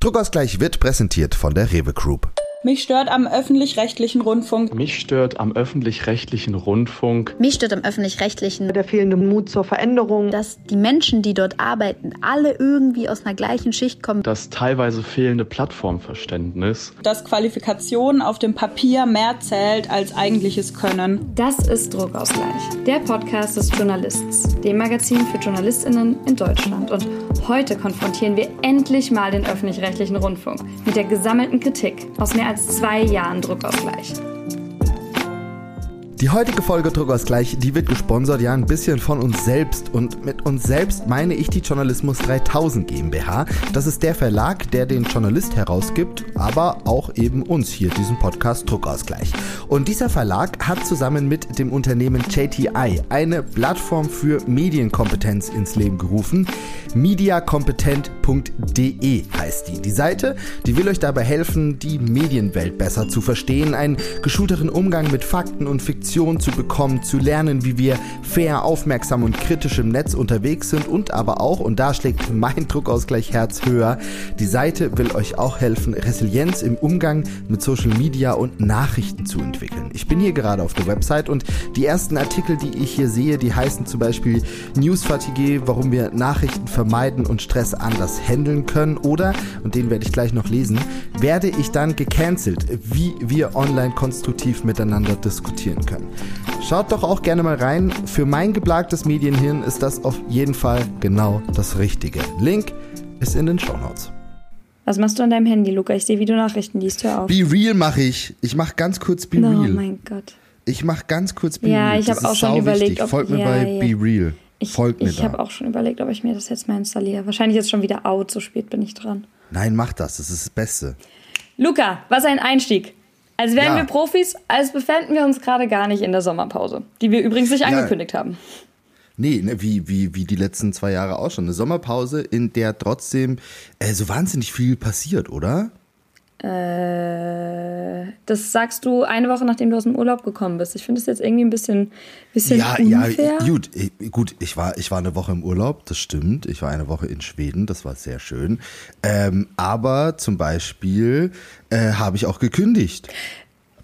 Druckausgleich wird präsentiert von der Rewe Group. Mich stört am öffentlich-rechtlichen Rundfunk. Mich stört am öffentlich-rechtlichen Rundfunk. Mich stört am öffentlich-rechtlichen der fehlende Mut zur Veränderung. dass die Menschen, die dort arbeiten, alle irgendwie aus einer gleichen Schicht kommen. Das teilweise fehlende Plattformverständnis. Dass Qualifikation auf dem Papier mehr zählt als eigentliches Können. Das ist Druckausgleich, der Podcast des Journalists, dem Magazin für JournalistInnen in Deutschland. Und heute konfrontieren wir endlich mal den öffentlich-rechtlichen Rundfunk mit der gesammelten Kritik aus mehr als zwei Jahren Druckausgleich. Die heutige Folge Druckausgleich, die wird gesponsert ja ein bisschen von uns selbst und mit uns selbst meine ich die Journalismus 3000 GmbH. Das ist der Verlag, der den Journalist herausgibt, aber auch eben uns hier diesen Podcast Druckausgleich. Und dieser Verlag hat zusammen mit dem Unternehmen JTI eine Plattform für Medienkompetenz ins Leben gerufen. mediakompetent.de heißt die. Die Seite, die will euch dabei helfen, die Medienwelt besser zu verstehen, einen geschulteren Umgang mit Fakten und Fiktion zu bekommen, zu lernen, wie wir fair, aufmerksam und kritisch im Netz unterwegs sind und aber auch, und da schlägt mein Druckausgleich Herz höher, die Seite will euch auch helfen, Resilienz im Umgang mit Social Media und Nachrichten zu entwickeln. Ich bin hier gerade auf der Website und die ersten Artikel, die ich hier sehe, die heißen zum Beispiel Newsfatigue, warum wir Nachrichten vermeiden und Stress anders handeln können oder, und den werde ich gleich noch lesen, werde ich dann gecancelt, wie wir online konstruktiv miteinander diskutieren können. Schaut doch auch gerne mal rein. Für mein geplagtes Medienhirn ist das auf jeden Fall genau das Richtige. Link ist in den Show Notes. Was machst du an deinem Handy, Luca? Ich sehe, wie du Nachrichten liest. Hör auf. Be Real mache ich. Ich mache ganz kurz Be oh Real. mein Gott. Ich mache ganz kurz Be Ja, Real. ich Das hab auch schon überlegt, wichtig. ob- Folgt mir ja, bei ja. Be Real. Ich, Folgt mir ich habe auch schon überlegt, ob ich mir das jetzt mal installiere. Wahrscheinlich jetzt schon wieder out, so spät bin ich dran. Nein, mach das. Das ist das Beste. Luca, was ein Einstieg. Als wären Ja. wir Profis, als befänden wir uns gerade gar nicht in der Sommerpause, die wir übrigens nicht Ja. angekündigt haben. Nee, ne, wie, wie, wie die letzten zwei Jahre auch schon. Eine Sommerpause, in der trotzdem äh, so wahnsinnig viel passiert, oder? Äh, das sagst du eine Woche, nachdem du aus dem Urlaub gekommen bist. Ich finde es jetzt irgendwie ein bisschen, bisschen ja, unfair. ja, gut, ich, gut, ich war, ich war eine Woche im Urlaub, das stimmt. Ich war eine Woche in Schweden, das war sehr schön. Ähm, aber zum Beispiel äh, habe ich auch gekündigt.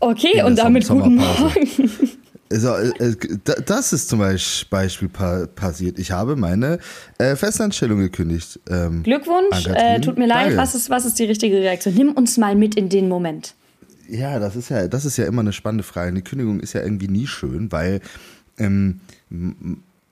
Okay, und damit guten. Morgen. Also, äh, äh, da- das ist zum Beispiel pa passiert. Ich habe meine äh, Festanstellung gekündigt. Ähm, Glückwunsch, äh, tut mir leid. Danke. Was ist, was ist die richtige Reaktion? Nimm uns mal mit in den Moment. Ja, das ist ja, das ist ja immer eine spannende Frage. Eine Kündigung ist ja irgendwie nie schön, weil ähm,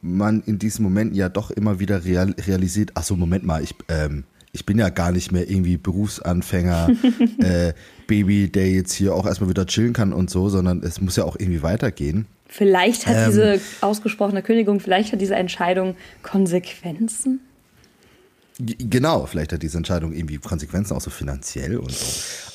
man in diesem Moment ja doch immer wieder real, realisiert, ach so, Moment mal, ich, ähm, ich bin ja gar nicht mehr irgendwie Berufsanfänger, äh, Baby, der jetzt hier auch erstmal wieder chillen kann und so, sondern es muss ja auch irgendwie weitergehen. Vielleicht hat Ähm. diese ausgesprochene Kündigung, vielleicht hat diese Entscheidung Konsequenzen. Genau, vielleicht hat diese Entscheidung irgendwie Konsequenzen, auch so finanziell und so.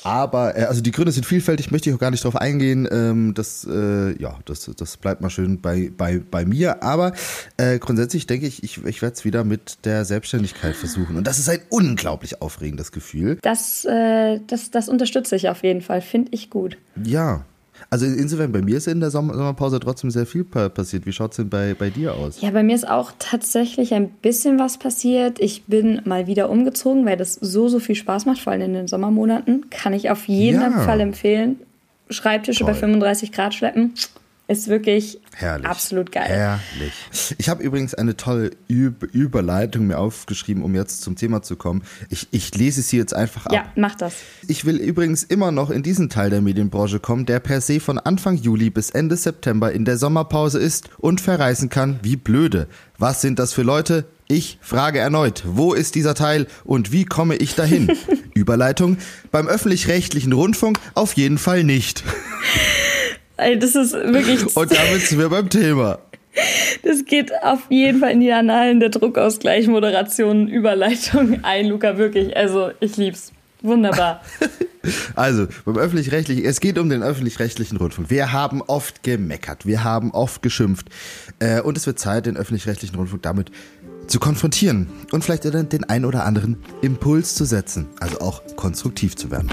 Aber, äh, also die Gründe sind vielfältig, möchte ich auch gar nicht drauf eingehen. Ähm, das, äh, ja, das, das bleibt mal schön bei, bei, bei mir. Aber äh, grundsätzlich denke ich, ich, ich werde es wieder mit der Selbstständigkeit versuchen. Und das ist ein unglaublich aufregendes Gefühl. Das, das, das unterstütze ich auf jeden Fall. Finde ich gut. Ja. Also insofern, bei mir ist in der Sommer Sommerpause trotzdem sehr viel pa passiert. Wie schaut es denn bei, bei dir aus? Ja, bei mir ist auch tatsächlich ein bisschen was passiert. Ich bin mal wieder umgezogen, weil das so, so viel Spaß macht, vor allem in den Sommermonaten. Kann ich auf jeden Ja. Fall empfehlen. Schreibtische bei Toll. 35 Grad schleppen. Ist wirklich Herrlich. absolut geil. Herrlich. Ich habe übrigens eine tolle Üb Überleitung mir aufgeschrieben, um jetzt zum Thema zu kommen. Ich, ich lese sie jetzt einfach ab. Ja, mach das. Ich will übrigens immer noch in diesen Teil der Medienbranche kommen, der per se von Anfang Juli bis Ende September in der Sommerpause ist und verreisen kann wie blöde. Was sind das für Leute? Ich frage erneut, wo ist dieser Teil und wie komme ich dahin? Überleitung beim öffentlich-rechtlichen Rundfunk auf jeden Fall nicht. Das ist wirklich, Und damit sind wir beim Thema. das geht auf jeden Fall in die Annalen der Druckausgleich, Moderation, Überleitung ein, Luca, wirklich. Also, ich lieb's. Wunderbar. Also, beim öffentlich-rechtlichen, es geht um den öffentlich-rechtlichen Rundfunk. Wir haben oft gemeckert, wir haben oft geschimpft. Äh, und es wird Zeit, den öffentlich-rechtlichen Rundfunk damit zu konfrontieren und vielleicht den den ein oder anderen Impuls zu setzen, also auch konstruktiv zu werden.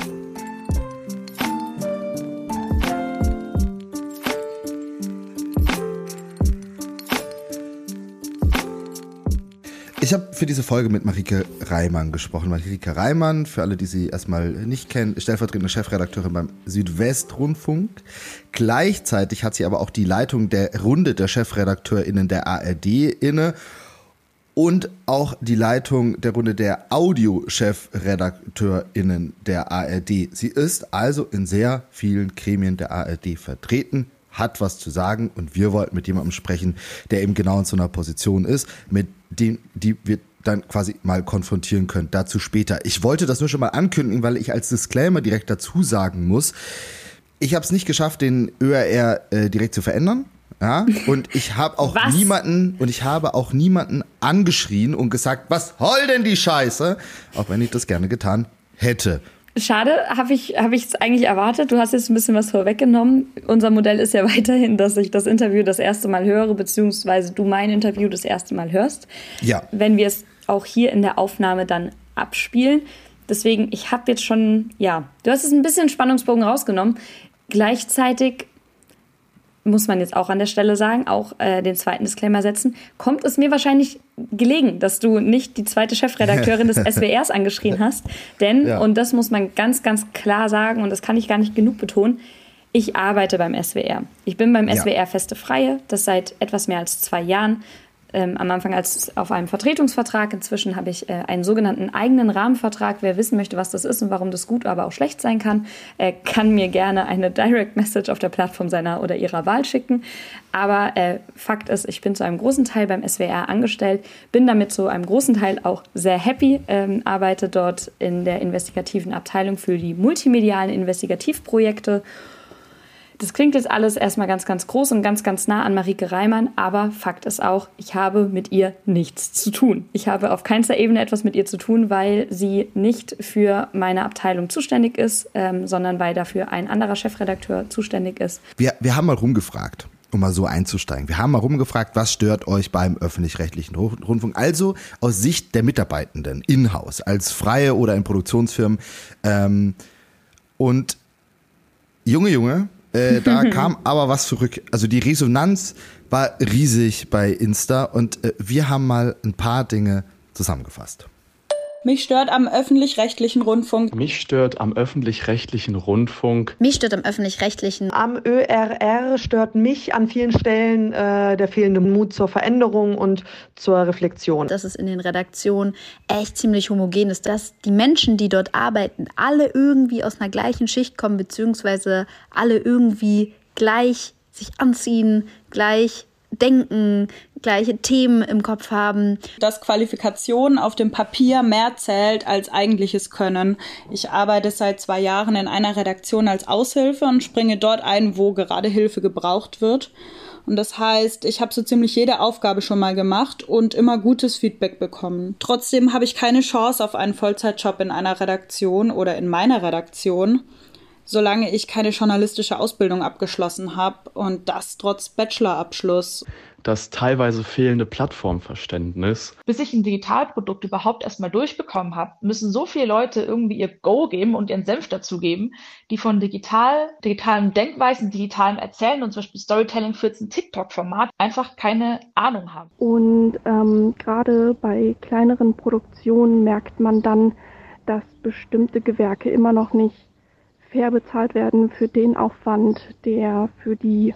Ich habe für diese Folge mit Marike Reimann gesprochen. Marike Reimann, für alle, die sie erstmal nicht kennen, stellvertretende Chefredakteurin beim Südwestrundfunk. Gleichzeitig hat sie aber auch die Leitung der Runde der ChefredakteurInnen der ARD inne und auch die Leitung der Runde der Audio-ChefredakteurInnen der ARD. Sie ist also in sehr vielen Gremien der ARD vertreten, hat was zu sagen und wir wollten mit jemandem sprechen, der eben genau in so einer Position ist, mit dem die wir dann quasi mal konfrontieren können. Dazu später. Ich wollte das nur schon mal ankündigen, weil ich als Disclaimer direkt dazu sagen muss, ich habe es nicht geschafft, den ÖRR äh, direkt zu verändern. Ja, und ich habe auch Was? niemanden und ich habe auch niemanden angeschrien und gesagt, was soll denn die Scheiße? Auch wenn ich das gerne getan hätte. Schade, habe ich habe ich es eigentlich erwartet. Du hast jetzt ein bisschen was vorweggenommen. Unser Modell ist ja weiterhin, dass ich das Interview das erste Mal höre, beziehungsweise du mein Interview das erste Mal hörst. Ja. Wenn wir es auch hier in der Aufnahme dann abspielen. Deswegen, ich habe jetzt schon, ja, du hast es ein bisschen Spannungsbogen rausgenommen. Gleichzeitig muss man jetzt auch an der Stelle sagen, auch äh, den zweiten Disclaimer setzen, kommt es mir wahrscheinlich gelegen, dass du nicht die zweite Chefredakteurin des SWRs angeschrien hast. Denn, Ja. und das muss man ganz, ganz klar sagen, und das kann ich gar nicht genug betonen, ich arbeite beim SWR. Ich bin beim Ja. SWR Feste Freie, das seit etwas mehr als zwei Jahren. Ähm, am Anfang als auf einem Vertretungsvertrag. Inzwischen habe ich äh, einen sogenannten eigenen Rahmenvertrag. Wer wissen möchte, was das ist und warum das gut, aber auch schlecht sein kann, äh, kann mir gerne eine Direct Message auf der Plattform seiner oder ihrer Wahl schicken. Aber äh, Fakt ist, ich bin zu einem großen Teil beim SWR angestellt, bin damit zu einem großen Teil auch sehr happy, ähm, arbeite dort in der investigativen Abteilung für die multimedialen Investigativprojekte das klingt jetzt alles erstmal ganz, ganz groß und ganz, ganz nah an Marike Reimann, aber Fakt ist auch, ich habe mit ihr nichts zu tun. Ich habe auf keinster Ebene etwas mit ihr zu tun, weil sie nicht für meine Abteilung zuständig ist, ähm, sondern weil dafür ein anderer Chefredakteur zuständig ist. Wir, wir haben mal rumgefragt, um mal so einzusteigen. Wir haben mal rumgefragt, was stört euch beim öffentlich-rechtlichen Ru- Rundfunk? Also aus Sicht der Mitarbeitenden in-house, als Freie oder in Produktionsfirmen. Ähm, und Junge, Junge, äh, da kam aber was zurück. Also die Resonanz war riesig bei Insta und äh, wir haben mal ein paar Dinge zusammengefasst. Mich stört am öffentlich-rechtlichen Rundfunk. Mich stört am öffentlich-rechtlichen Rundfunk. Mich stört am öffentlich-rechtlichen. Am ÖRR stört mich an vielen Stellen äh, der fehlende Mut zur Veränderung und zur Reflexion. dass es in den Redaktionen echt ziemlich homogen ist, dass die Menschen, die dort arbeiten, alle irgendwie aus einer gleichen Schicht kommen, beziehungsweise alle irgendwie gleich sich anziehen, gleich denken, gleiche Themen im Kopf haben. dass Qualifikation auf dem Papier mehr zählt als eigentliches Können. Ich arbeite seit zwei Jahren in einer Redaktion als Aushilfe und springe dort ein, wo gerade Hilfe gebraucht wird. Und das heißt, ich habe so ziemlich jede Aufgabe schon mal gemacht und immer gutes Feedback bekommen. Trotzdem habe ich keine Chance auf einen Vollzeitjob in einer Redaktion oder in meiner Redaktion, solange ich keine journalistische Ausbildung abgeschlossen habe und das trotz Bachelorabschluss. Das teilweise fehlende Plattformverständnis bis ich ein Digitalprodukt überhaupt erstmal durchbekommen habe, müssen so viele Leute irgendwie ihr Go geben und ihren Senf dazugeben, die von digital, digitalen Denkweisen, digitalem Erzählen und zum Beispiel Storytelling für jetzt ein TikTok-Format einfach keine Ahnung haben. Und ähm, gerade bei kleineren Produktionen merkt man dann, dass bestimmte Gewerke immer noch nicht fair bezahlt werden für den Aufwand, der für die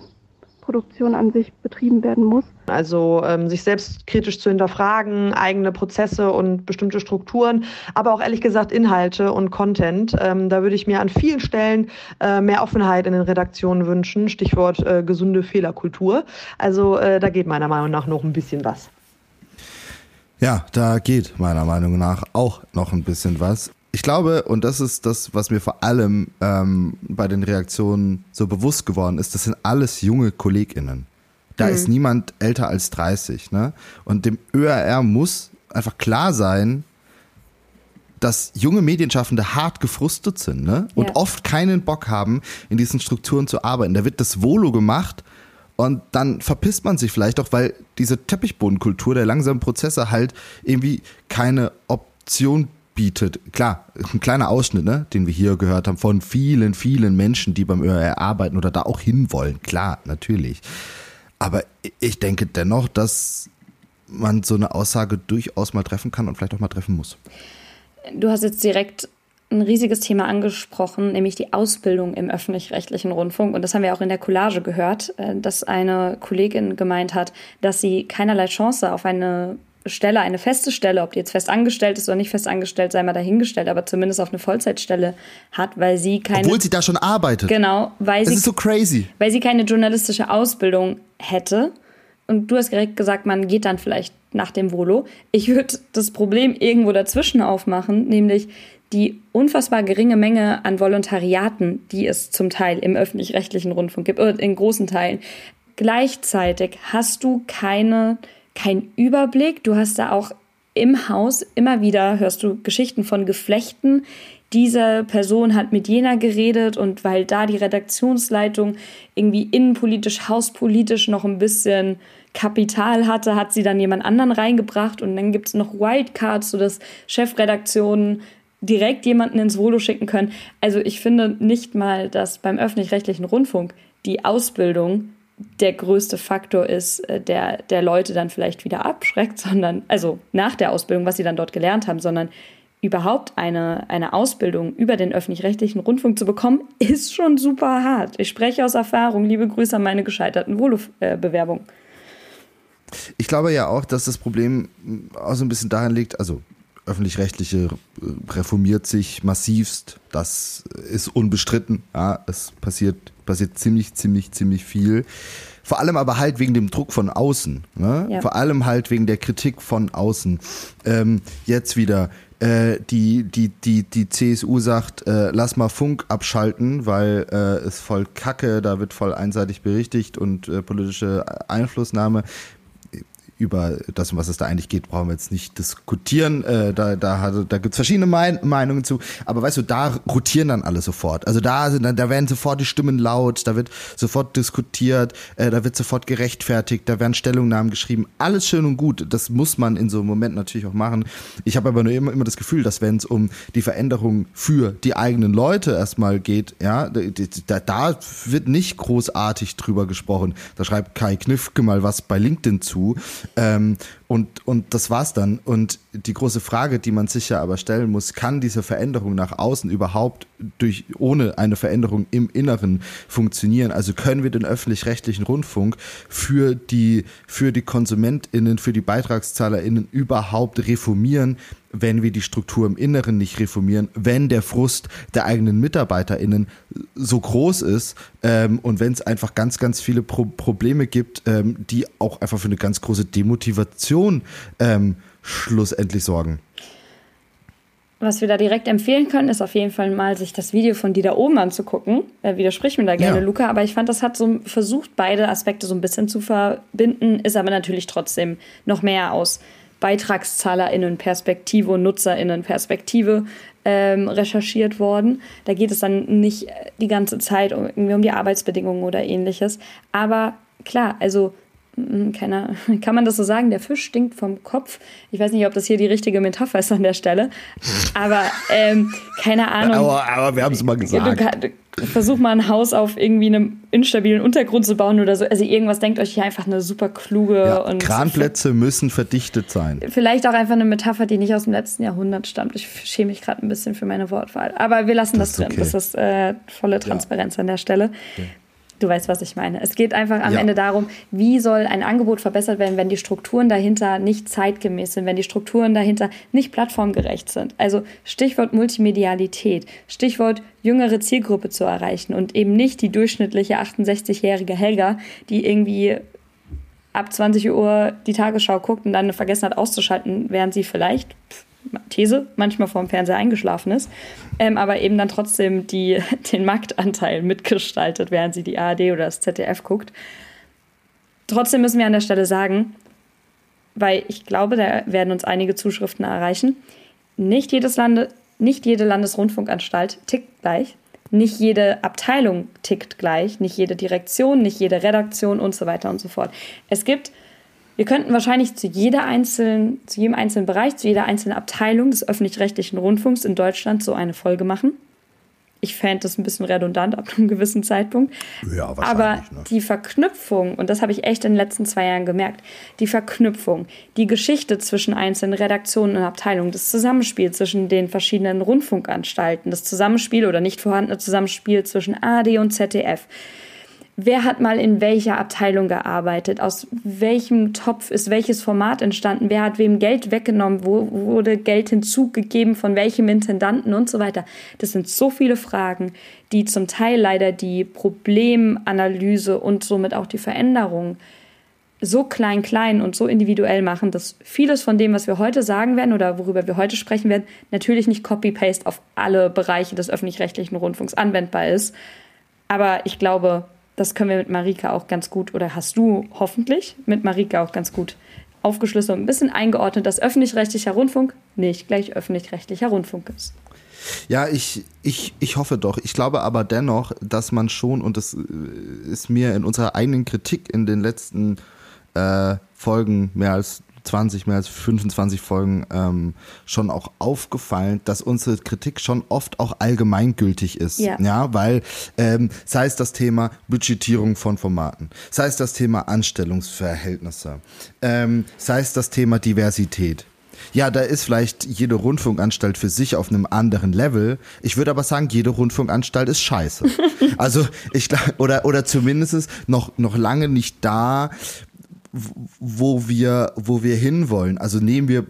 Produktion an sich betrieben werden muss. Also ähm, sich selbst kritisch zu hinterfragen, eigene Prozesse und bestimmte Strukturen, aber auch ehrlich gesagt Inhalte und Content. Ähm, da würde ich mir an vielen Stellen äh, mehr Offenheit in den Redaktionen wünschen. Stichwort äh, gesunde Fehlerkultur. Also äh, da geht meiner Meinung nach noch ein bisschen was. Ja, da geht meiner Meinung nach auch noch ein bisschen was. Ich glaube, und das ist das, was mir vor allem ähm, bei den Reaktionen so bewusst geworden ist, das sind alles junge KollegInnen. Da ist niemand älter als 30. Ne? Und dem ÖRR muss einfach klar sein, dass junge Medienschaffende hart gefrustet sind ne? und Ja. oft keinen Bock haben, in diesen Strukturen zu arbeiten. Da wird das Volo gemacht und dann verpisst man sich vielleicht auch, weil diese Teppichbodenkultur der langsamen Prozesse halt irgendwie keine Option bietet. Klar, ein kleiner Ausschnitt, ne, den wir hier gehört haben von vielen, vielen Menschen, die beim ÖRR arbeiten oder da auch hinwollen. Klar, natürlich. Aber ich denke dennoch, dass man so eine Aussage durchaus mal treffen kann und vielleicht auch mal treffen muss. Du hast jetzt direkt ein riesiges Thema angesprochen, nämlich die Ausbildung im öffentlich-rechtlichen Rundfunk. Und das haben wir auch in der Collage gehört, äh, dass eine Kollegin gemeint hat, dass sie keinerlei Chance auf eine Stelle, eine feste Stelle, ob die jetzt fest angestellt ist oder nicht fest angestellt, sei mal dahingestellt, aber zumindest auf eine Vollzeitstelle hat, weil sie keine. Obwohl sie da schon arbeitet. Genau, weil das sie. ist so crazy. Weil sie keine journalistische Ausbildung hätte. Und du hast direkt gesagt, man geht dann vielleicht nach dem Volo. Ich würde das Problem irgendwo dazwischen aufmachen, nämlich die unfassbar geringe Menge an Volontariaten, die es zum Teil im öffentlich-rechtlichen Rundfunk gibt, oder in großen Teilen. Gleichzeitig hast du keine, keinen Überblick. Du hast da auch im Haus immer wieder hörst du Geschichten von Geflechten. Diese Person hat mit jener geredet und weil da die Redaktionsleitung irgendwie innenpolitisch, hauspolitisch noch ein bisschen Kapital hatte, hat sie dann jemand anderen reingebracht und dann gibt es noch Wildcards, sodass Chefredaktionen direkt jemanden ins Volo schicken können. Also ich finde nicht mal, dass beim öffentlich-rechtlichen Rundfunk die Ausbildung der größte Faktor ist, äh, der, der Leute dann vielleicht wieder abschreckt, sondern, also nach der Ausbildung, was sie dann dort gelernt haben, sondern überhaupt eine, eine Ausbildung über den öffentlich-rechtlichen Rundfunk zu bekommen, ist schon super hart. Ich spreche aus Erfahrung. Liebe Grüße an meine gescheiterten Volo-Bewerbungen. Ich glaube ja auch, dass das Problem auch so ein bisschen daran liegt, also öffentlich-rechtliche reformiert sich massivst, das ist unbestritten. Ja, es passiert, passiert ziemlich, ziemlich, ziemlich viel. Vor allem aber halt wegen dem Druck von außen. Ne? Ja. Vor allem halt wegen der Kritik von außen. Ähm, jetzt wieder, äh, die, die, die, die CSU sagt, äh, lass mal Funk abschalten, weil äh, es voll Kacke, da wird voll einseitig berichtigt und äh, politische Einflussnahme über das, um was es da eigentlich geht, brauchen wir jetzt nicht diskutieren. Äh, da da, da gibt es verschiedene mein Meinungen zu. Aber weißt du, da rotieren dann alle sofort. Also da, sind, da werden sofort die Stimmen laut, da wird sofort diskutiert, äh, da wird sofort gerechtfertigt, da werden Stellungnahmen geschrieben. Alles schön und gut. Das muss man in so einem Moment natürlich auch machen. Ich habe aber nur immer, immer das Gefühl, dass wenn es um die Veränderung für die eigenen Leute erstmal geht, ja, da, da wird nicht großartig drüber gesprochen. Da schreibt Kai Knifke mal was bei LinkedIn zu. Ähm, und, und das war's dann. Und die große Frage, die man sich ja aber stellen muss, kann diese Veränderung nach außen überhaupt durch, ohne eine Veränderung im Inneren funktionieren? Also können wir den öffentlich-rechtlichen Rundfunk für die, für die KonsumentInnen, für die BeitragszahlerInnen überhaupt reformieren, wenn wir die Struktur im Inneren nicht reformieren, wenn der Frust der eigenen MitarbeiterInnen so groß ist ähm, und wenn es einfach ganz, ganz viele Pro Probleme gibt, ähm, die auch einfach für eine ganz große Demotivation ähm, schlussendlich sorgen. Was wir da direkt empfehlen können, ist auf jeden Fall mal sich das Video von Dieter oben anzugucken. Äh, widersprich mir da gerne, ja. Luca, aber ich fand, das hat so versucht, beide Aspekte so ein bisschen zu verbinden, ist aber natürlich trotzdem noch mehr aus BeitragszahlerInnen-Perspektive und NutzerInnen-Perspektive ähm, recherchiert worden. Da geht es dann nicht die ganze Zeit um, irgendwie um die Arbeitsbedingungen oder ähnliches. Aber klar, also keiner, kann man das so sagen? Der Fisch stinkt vom Kopf. Ich weiß nicht, ob das hier die richtige Metapher ist an der Stelle. Aber ähm, keine Ahnung. Aber, aber wir haben es mal gesagt. Du, du, versuch mal ein Haus auf irgendwie einem instabilen Untergrund zu bauen oder so. Also irgendwas denkt euch hier einfach eine super kluge ja, und. Kranplätze müssen verdichtet sein. Vielleicht auch einfach eine Metapher, die nicht aus dem letzten Jahrhundert stammt. Ich schäme mich gerade ein bisschen für meine Wortwahl. Aber wir lassen das, das drin. Okay. Das ist äh, volle Transparenz ja. an der Stelle. Okay. Du weißt, was ich meine. Es geht einfach am ja. Ende darum, wie soll ein Angebot verbessert werden, wenn die Strukturen dahinter nicht zeitgemäß sind, wenn die Strukturen dahinter nicht plattformgerecht sind. Also Stichwort Multimedialität, Stichwort jüngere Zielgruppe zu erreichen und eben nicht die durchschnittliche 68-jährige Helga, die irgendwie ab 20 Uhr die Tagesschau guckt und dann vergessen hat auszuschalten, während sie vielleicht These, manchmal vor dem Fernseher eingeschlafen ist, ähm, aber eben dann trotzdem die, den Marktanteil mitgestaltet, während sie die ARD oder das ZDF guckt. Trotzdem müssen wir an der Stelle sagen, weil ich glaube, da werden uns einige Zuschriften erreichen, nicht, jedes Lande, nicht jede Landesrundfunkanstalt tickt gleich, nicht jede Abteilung tickt gleich, nicht jede Direktion, nicht jede Redaktion und so weiter und so fort. Es gibt wir könnten wahrscheinlich zu, jeder einzelnen, zu jedem einzelnen Bereich, zu jeder einzelnen Abteilung des öffentlich-rechtlichen Rundfunks in Deutschland so eine Folge machen. ich fände das ein bisschen redundant ab einem gewissen Zeitpunkt. Ja. Aber ne? die Verknüpfung, und das habe ich echt in den letzten zwei Jahren gemerkt, die Verknüpfung, die Geschichte zwischen einzelnen Redaktionen und Abteilungen, das Zusammenspiel zwischen den verschiedenen Rundfunkanstalten, das Zusammenspiel oder nicht vorhandene Zusammenspiel zwischen AD und ZDF, wer hat mal in welcher Abteilung gearbeitet, aus welchem Topf ist welches Format entstanden, wer hat wem Geld weggenommen, wo wurde Geld hinzugegeben, von welchem Intendanten und so weiter. Das sind so viele Fragen, die zum Teil leider die Problemanalyse und somit auch die Veränderung so klein, klein und so individuell machen, dass vieles von dem, was wir heute sagen werden oder worüber wir heute sprechen werden, natürlich nicht Copy-Paste auf alle Bereiche des öffentlich-rechtlichen Rundfunks anwendbar ist. Aber ich glaube, das können wir mit Marika auch ganz gut, oder hast du hoffentlich mit Marika auch ganz gut aufgeschlüsselt und ein bisschen eingeordnet, dass öffentlich-rechtlicher Rundfunk nicht gleich öffentlich-rechtlicher Rundfunk ist. Ja, ich, ich, ich hoffe doch. Ich glaube aber dennoch, dass man schon, und das ist mir in unserer eigenen Kritik in den letzten äh, Folgen mehr als 20, mehr als 25 Folgen ähm, schon auch aufgefallen, dass unsere Kritik schon oft auch allgemeingültig ist. Ja. ja weil ähm, sei es das Thema Budgetierung von Formaten, sei es das Thema Anstellungsverhältnisse, ähm, sei es das Thema Diversität. Ja, da ist vielleicht jede Rundfunkanstalt für sich auf einem anderen Level. Ich würde aber sagen, jede Rundfunkanstalt ist scheiße. also ich oder oder zumindest noch noch lange nicht da, wo wir, wo wir hinwollen. Also nehmen wir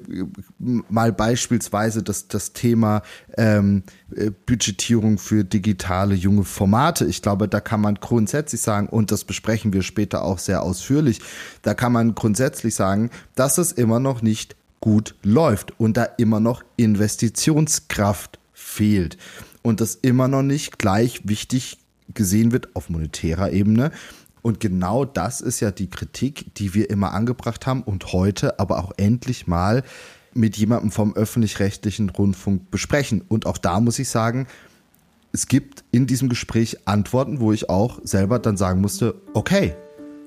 mal beispielsweise das, das Thema ähm, äh, Budgetierung für digitale junge Formate. Ich glaube, da kann man grundsätzlich sagen, und das besprechen wir später auch sehr ausführlich, da kann man grundsätzlich sagen, dass es immer noch nicht gut läuft und da immer noch Investitionskraft fehlt und das immer noch nicht gleich wichtig gesehen wird auf monetärer Ebene und genau das ist ja die Kritik, die wir immer angebracht haben und heute aber auch endlich mal mit jemandem vom öffentlich-rechtlichen Rundfunk besprechen. Und auch da muss ich sagen, es gibt in diesem Gespräch Antworten, wo ich auch selber dann sagen musste, okay,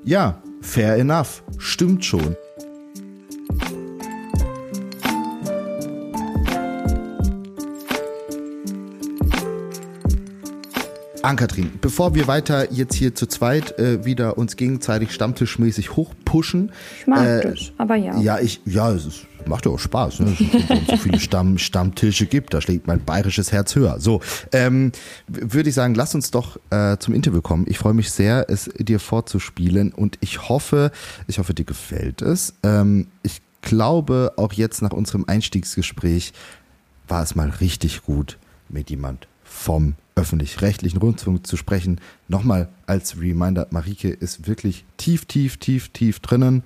ja, fair enough, stimmt schon. Ankatrin, bevor wir weiter jetzt hier zu zweit äh, wieder uns gegenseitig stammtischmäßig hochpushen. Ich mag äh, das, aber ja. Ja, ich, ja, es ist, macht ja auch Spaß, ne? Wenn es so viele Stamm, Stammtische gibt, da schlägt mein bayerisches Herz höher. So, ähm, würde ich sagen, lass uns doch äh, zum Interview kommen. Ich freue mich sehr, es dir vorzuspielen und ich hoffe, ich hoffe, dir gefällt es. Ähm, ich glaube, auch jetzt nach unserem Einstiegsgespräch war es mal richtig gut mit jemand vom öffentlich-rechtlichen Rundfunk zu sprechen. Nochmal als Reminder, Marike ist wirklich tief, tief, tief, tief drinnen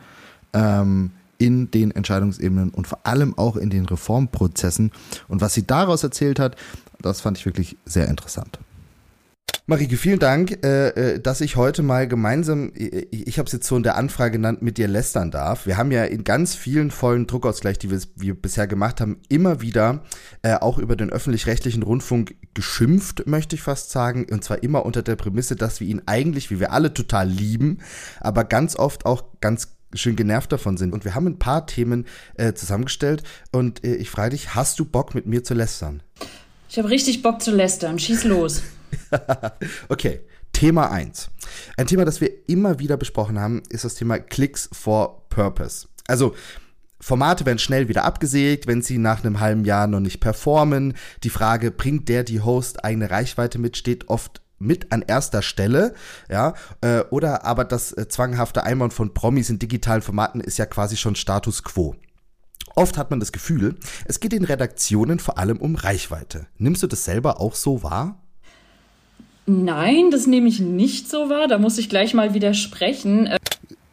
ähm, in den Entscheidungsebenen und vor allem auch in den Reformprozessen. Und was sie daraus erzählt hat, das fand ich wirklich sehr interessant. Marike, vielen Dank, äh, äh, dass ich heute mal gemeinsam, ich habe es jetzt so in der Anfrage genannt, mit dir lästern darf. Wir haben ja in ganz vielen vollen Druckausgleich, die wir, wir bisher gemacht haben, immer wieder äh, auch über den öffentlich-rechtlichen Rundfunk geschimpft, möchte ich fast sagen. Und zwar immer unter der Prämisse, dass wir ihn eigentlich, wie wir alle, total lieben, aber ganz oft auch ganz schön genervt davon sind. Und wir haben ein paar Themen äh, zusammengestellt und äh, ich frage dich, hast du Bock mit mir zu lästern? Ich habe richtig Bock zu lästern. Schieß los. okay, Thema 1. Ein Thema, das wir immer wieder besprochen haben, ist das Thema Clicks for Purpose. Also, Formate werden schnell wieder abgesägt, wenn sie nach einem halben Jahr noch nicht performen. Die Frage, bringt der die Host eigene Reichweite mit, steht oft mit an erster Stelle, ja, äh, oder aber das äh, zwanghafte Einbauen von Promis in digitalen Formaten ist ja quasi schon Status quo. Oft hat man das Gefühl, es geht in Redaktionen vor allem um Reichweite. Nimmst du das selber auch so wahr? Nein, das nehme ich nicht so wahr. Da muss ich gleich mal widersprechen.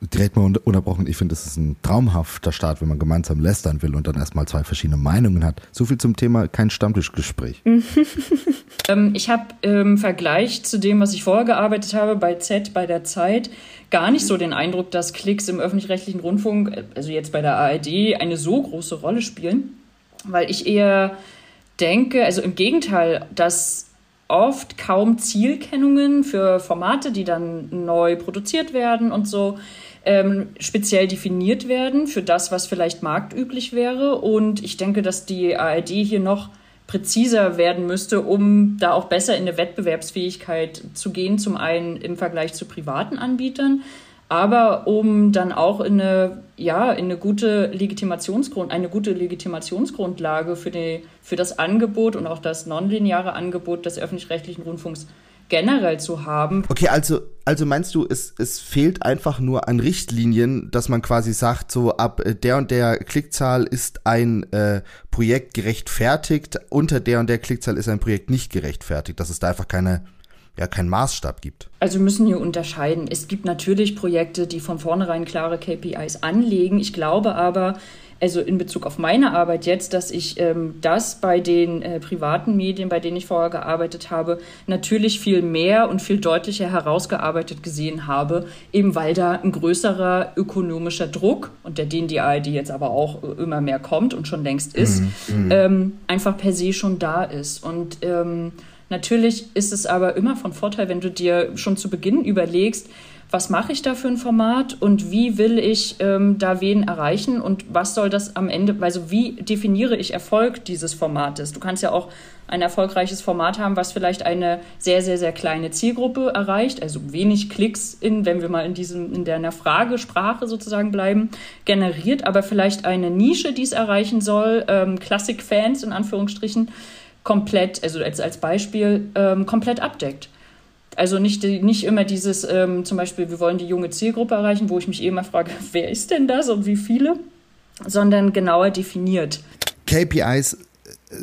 Direkt mal unterbrochen. Ich finde, das ist ein traumhafter Start, wenn man gemeinsam lästern will und dann erstmal zwei verschiedene Meinungen hat. So viel zum Thema kein Stammtischgespräch. ähm, ich habe im Vergleich zu dem, was ich vorher gearbeitet habe, bei Z, bei der Zeit, gar nicht so den Eindruck, dass Klicks im öffentlich-rechtlichen Rundfunk, also jetzt bei der ARD, eine so große Rolle spielen. Weil ich eher denke, also im Gegenteil, dass oft kaum Zielkennungen für Formate, die dann neu produziert werden und so ähm, speziell definiert werden für das, was vielleicht marktüblich wäre. Und ich denke, dass die ARD hier noch präziser werden müsste, um da auch besser in eine Wettbewerbsfähigkeit zu gehen, zum einen im Vergleich zu privaten Anbietern, aber um dann auch in eine, ja, in eine gute Legitimationsgrund, eine gute Legitimationsgrundlage für, die, für das Angebot und auch das nonlineare Angebot des öffentlich-rechtlichen Rundfunks generell zu haben. Okay, also, also meinst du, es, es fehlt einfach nur an Richtlinien, dass man quasi sagt, so ab der und der Klickzahl ist ein äh, Projekt gerechtfertigt, unter der und der Klickzahl ist ein Projekt nicht gerechtfertigt, dass es da einfach keine ja keinen Maßstab gibt. Also wir müssen hier unterscheiden. Es gibt natürlich Projekte, die von vornherein klare KPIs anlegen. Ich glaube aber, also in Bezug auf meine Arbeit jetzt, dass ich ähm, das bei den äh, privaten Medien, bei denen ich vorher gearbeitet habe, natürlich viel mehr und viel deutlicher herausgearbeitet gesehen habe, eben weil da ein größerer ökonomischer Druck, und der den die ARD jetzt aber auch äh, immer mehr kommt und schon längst ist, mhm, mhm. ähm, einfach per se schon da ist. Und ähm, Natürlich ist es aber immer von Vorteil, wenn du dir schon zu Beginn überlegst, was mache ich da für ein Format und wie will ich ähm, da wen erreichen und was soll das am Ende, also wie definiere ich Erfolg dieses Formates? Du kannst ja auch ein erfolgreiches Format haben, was vielleicht eine sehr, sehr, sehr kleine Zielgruppe erreicht, also wenig Klicks in, wenn wir mal in diesem, in der Fragesprache sozusagen bleiben, generiert, aber vielleicht eine Nische, die es erreichen soll, ähm, Klassik-Fans in Anführungsstrichen, komplett, also als, als Beispiel, ähm, komplett abdeckt. Also nicht, nicht immer dieses, ähm, zum Beispiel, wir wollen die junge Zielgruppe erreichen, wo ich mich immer frage, wer ist denn das und wie viele, sondern genauer definiert. KPIs äh,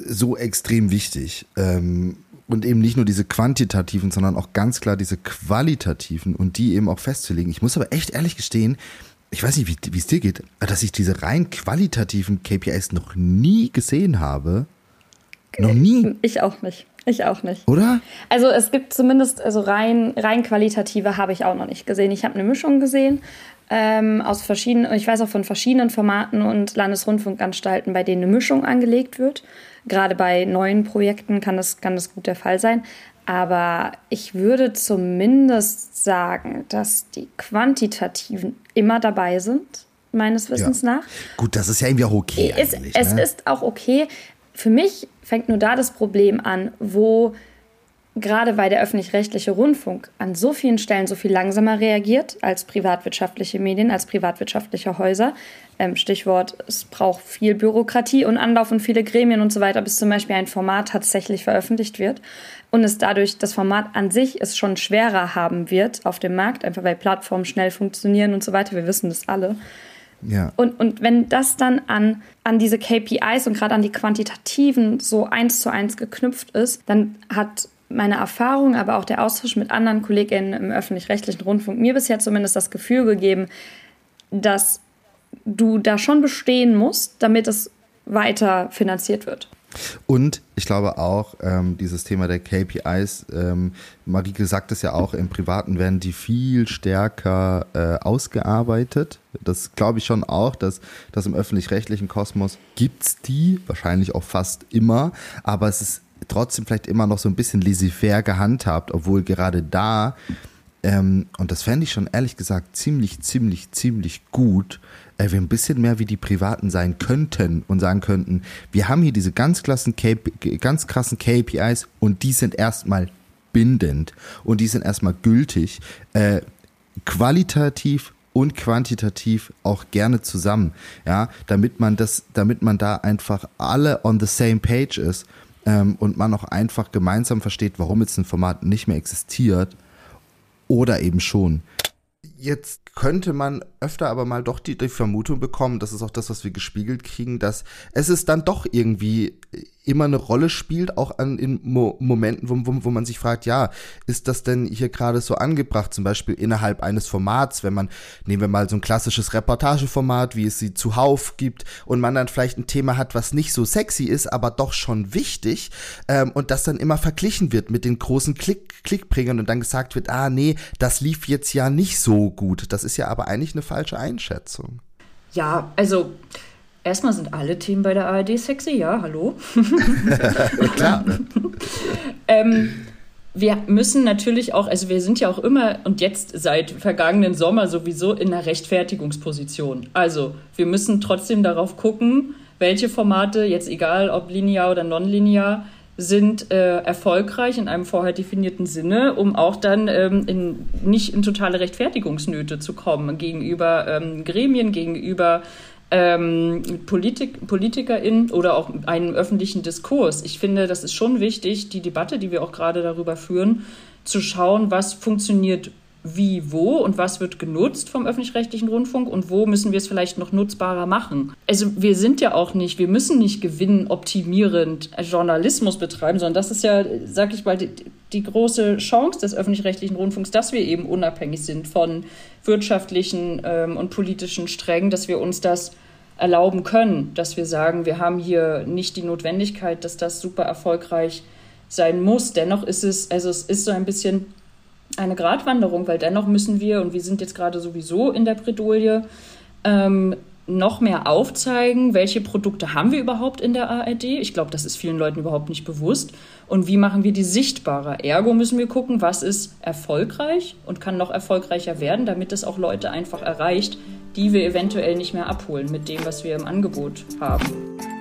so extrem wichtig. Ähm, und eben nicht nur diese quantitativen, sondern auch ganz klar diese qualitativen und die eben auch festzulegen. Ich muss aber echt ehrlich gestehen, ich weiß nicht, wie es dir geht, dass ich diese rein qualitativen KPIs noch nie gesehen habe. Noch nie? Ich auch nicht. Ich auch nicht. Oder? Also es gibt zumindest, also rein, rein qualitative habe ich auch noch nicht gesehen. Ich habe eine Mischung gesehen ähm, aus verschiedenen, ich weiß auch von verschiedenen Formaten und Landesrundfunkanstalten, bei denen eine Mischung angelegt wird. Gerade bei neuen Projekten kann das, kann das gut der Fall sein. Aber ich würde zumindest sagen, dass die quantitativen immer dabei sind, meines Wissens ja. nach. Gut, das ist ja irgendwie auch okay. Es, es ne? ist auch okay. Für mich fängt nur da das Problem an, wo gerade weil der öffentlich-rechtliche Rundfunk an so vielen Stellen so viel langsamer reagiert als privatwirtschaftliche Medien, als privatwirtschaftliche Häuser. Ähm, Stichwort, es braucht viel Bürokratie und Anlauf und viele Gremien und so weiter, bis zum Beispiel ein Format tatsächlich veröffentlicht wird. Und es dadurch das Format an sich es schon schwerer haben wird auf dem Markt, einfach weil Plattformen schnell funktionieren und so weiter. Wir wissen das alle. Ja. Und, und wenn das dann an, an diese KPIs und gerade an die quantitativen so eins zu eins geknüpft ist, dann hat meine Erfahrung, aber auch der Austausch mit anderen KollegInnen im öffentlich-rechtlichen Rundfunk mir bisher zumindest das Gefühl gegeben, dass du da schon bestehen musst, damit es weiter finanziert wird. Und ich glaube auch, ähm, dieses Thema der KPIs, ähm, Marike sagt es ja auch, im Privaten werden die viel stärker äh, ausgearbeitet. Das glaube ich schon auch, dass, dass im öffentlich-rechtlichen Kosmos gibt es die, wahrscheinlich auch fast immer, aber es ist trotzdem vielleicht immer noch so ein bisschen laissez-faire gehandhabt, obwohl gerade da, ähm, und das fände ich schon ehrlich gesagt ziemlich, ziemlich, ziemlich gut, wir ein bisschen mehr wie die Privaten sein könnten und sagen könnten, wir haben hier diese ganz, klassen ganz krassen KPIs und die sind erstmal bindend und die sind erstmal gültig, äh, qualitativ und quantitativ auch gerne zusammen, ja, damit man das, damit man da einfach alle on the same page ist ähm, und man auch einfach gemeinsam versteht, warum jetzt ein Format nicht mehr existiert oder eben schon. Jetzt könnte man öfter aber mal doch die, die, Vermutung bekommen, das ist auch das, was wir gespiegelt kriegen, dass es ist dann doch irgendwie immer eine Rolle spielt, auch an, in Mo Momenten, wo, wo, wo man sich fragt, ja, ist das denn hier gerade so angebracht, zum Beispiel innerhalb eines Formats, wenn man, nehmen wir mal so ein klassisches Reportageformat, wie es sie zuhauf gibt, und man dann vielleicht ein Thema hat, was nicht so sexy ist, aber doch schon wichtig, ähm, und das dann immer verglichen wird mit den großen Klick Klickbringern und dann gesagt wird, ah nee, das lief jetzt ja nicht so gut. Das ist ja aber eigentlich eine falsche Einschätzung. Ja, also Erstmal sind alle Themen bei der ARD sexy, ja, hallo. Klar. ähm, wir müssen natürlich auch, also wir sind ja auch immer und jetzt seit vergangenen Sommer sowieso in einer Rechtfertigungsposition. Also wir müssen trotzdem darauf gucken, welche Formate, jetzt egal ob linear oder nonlinear, sind äh, erfolgreich in einem vorher definierten Sinne, um auch dann ähm, in, nicht in totale Rechtfertigungsnöte zu kommen gegenüber ähm, Gremien, gegenüber ähm, Politik, PolitikerInnen oder auch einem öffentlichen Diskurs. Ich finde, das ist schon wichtig, die Debatte, die wir auch gerade darüber führen, zu schauen, was funktioniert wie, wo und was wird genutzt vom öffentlich-rechtlichen Rundfunk und wo müssen wir es vielleicht noch nutzbarer machen. Also wir sind ja auch nicht, wir müssen nicht gewinnoptimierend Journalismus betreiben, sondern das ist ja, sag ich mal, die, die große Chance des öffentlich-rechtlichen Rundfunks, dass wir eben unabhängig sind von wirtschaftlichen ähm, und politischen Strängen, dass wir uns das erlauben können, dass wir sagen, wir haben hier nicht die Notwendigkeit, dass das super erfolgreich sein muss. Dennoch ist es, also es ist so ein bisschen eine Gratwanderung, weil dennoch müssen wir, und wir sind jetzt gerade sowieso in der Bredouille, ähm, noch mehr aufzeigen, welche Produkte haben wir überhaupt in der ARD. Ich glaube, das ist vielen Leuten überhaupt nicht bewusst. Und wie machen wir die sichtbarer? Ergo müssen wir gucken, was ist erfolgreich und kann noch erfolgreicher werden, damit es auch Leute einfach erreicht, die wir eventuell nicht mehr abholen mit dem, was wir im Angebot haben.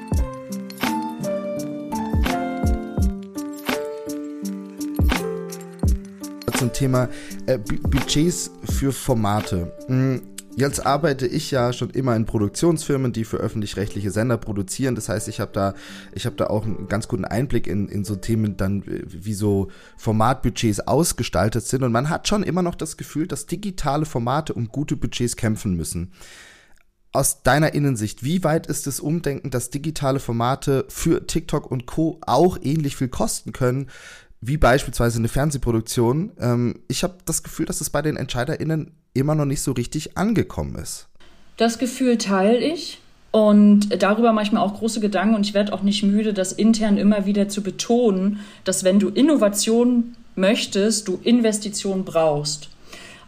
Zum Thema äh, Budgets für Formate. Hm, Jetzt arbeite ich ja schon immer in Produktionsfirmen, die für öffentlich-rechtliche Sender produzieren. Das heißt, ich habe da, ich da auch einen ganz guten Einblick in, in so Themen dann, wie so Formatbudgets ausgestaltet sind. Und man hat schon immer noch das Gefühl, dass digitale Formate um gute Budgets kämpfen müssen. Aus deiner Innensicht, wie weit ist das Umdenken, dass digitale Formate für TikTok und Co. auch ähnlich viel kosten können wie beispielsweise eine Fernsehproduktion. Ähm, ich habe das Gefühl, dass es bei den EntscheiderInnen immer noch nicht so richtig angekommen ist. Das Gefühl teile ich und darüber mache ich mir auch große Gedanken und ich werde auch nicht müde, das intern immer wieder zu betonen, dass wenn du Innovation möchtest, du Investition brauchst.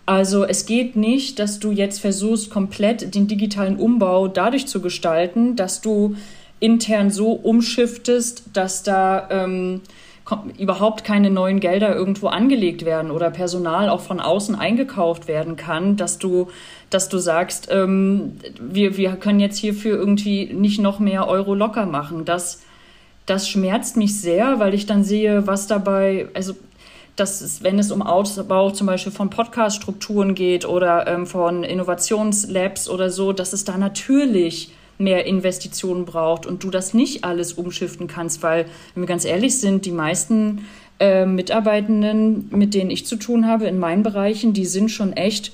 Also es geht nicht, dass du jetzt versuchst, komplett den digitalen Umbau dadurch zu gestalten, dass du intern so umschiftest, dass da ähm, überhaupt keine neuen Gelder irgendwo angelegt werden oder Personal auch von außen eingekauft werden kann, dass du, dass du sagst, ähm, wir, wir können jetzt hierfür irgendwie nicht noch mehr Euro locker machen. Das, das schmerzt mich sehr, weil ich dann sehe, was dabei, also dass es, wenn es um Ausbau zum Beispiel von Podcast-Strukturen geht oder ähm, von Innovationslabs oder so, dass es da natürlich mehr Investitionen braucht und du das nicht alles umschiften kannst, weil, wenn wir ganz ehrlich sind, die meisten äh, Mitarbeitenden, mit denen ich zu tun habe in meinen Bereichen, die sind schon echt,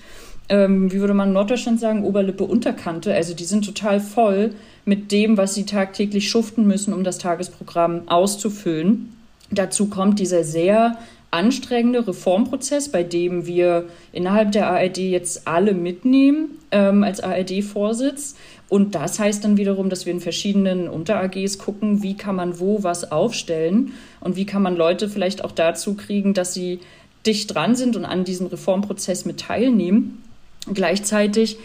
ähm, wie würde man in Norddeutschland sagen, Oberlippe, Unterkante. Also die sind total voll mit dem, was sie tagtäglich schuften müssen, um das Tagesprogramm auszufüllen. Dazu kommt dieser sehr anstrengende Reformprozess, bei dem wir innerhalb der ARD jetzt alle mitnehmen ähm, als ARD-Vorsitz und das heißt dann wiederum, dass wir in verschiedenen Unter-AGs gucken, wie kann man wo was aufstellen und wie kann man Leute vielleicht auch dazu kriegen, dass sie dicht dran sind und an diesem Reformprozess mit teilnehmen. Gleichzeitig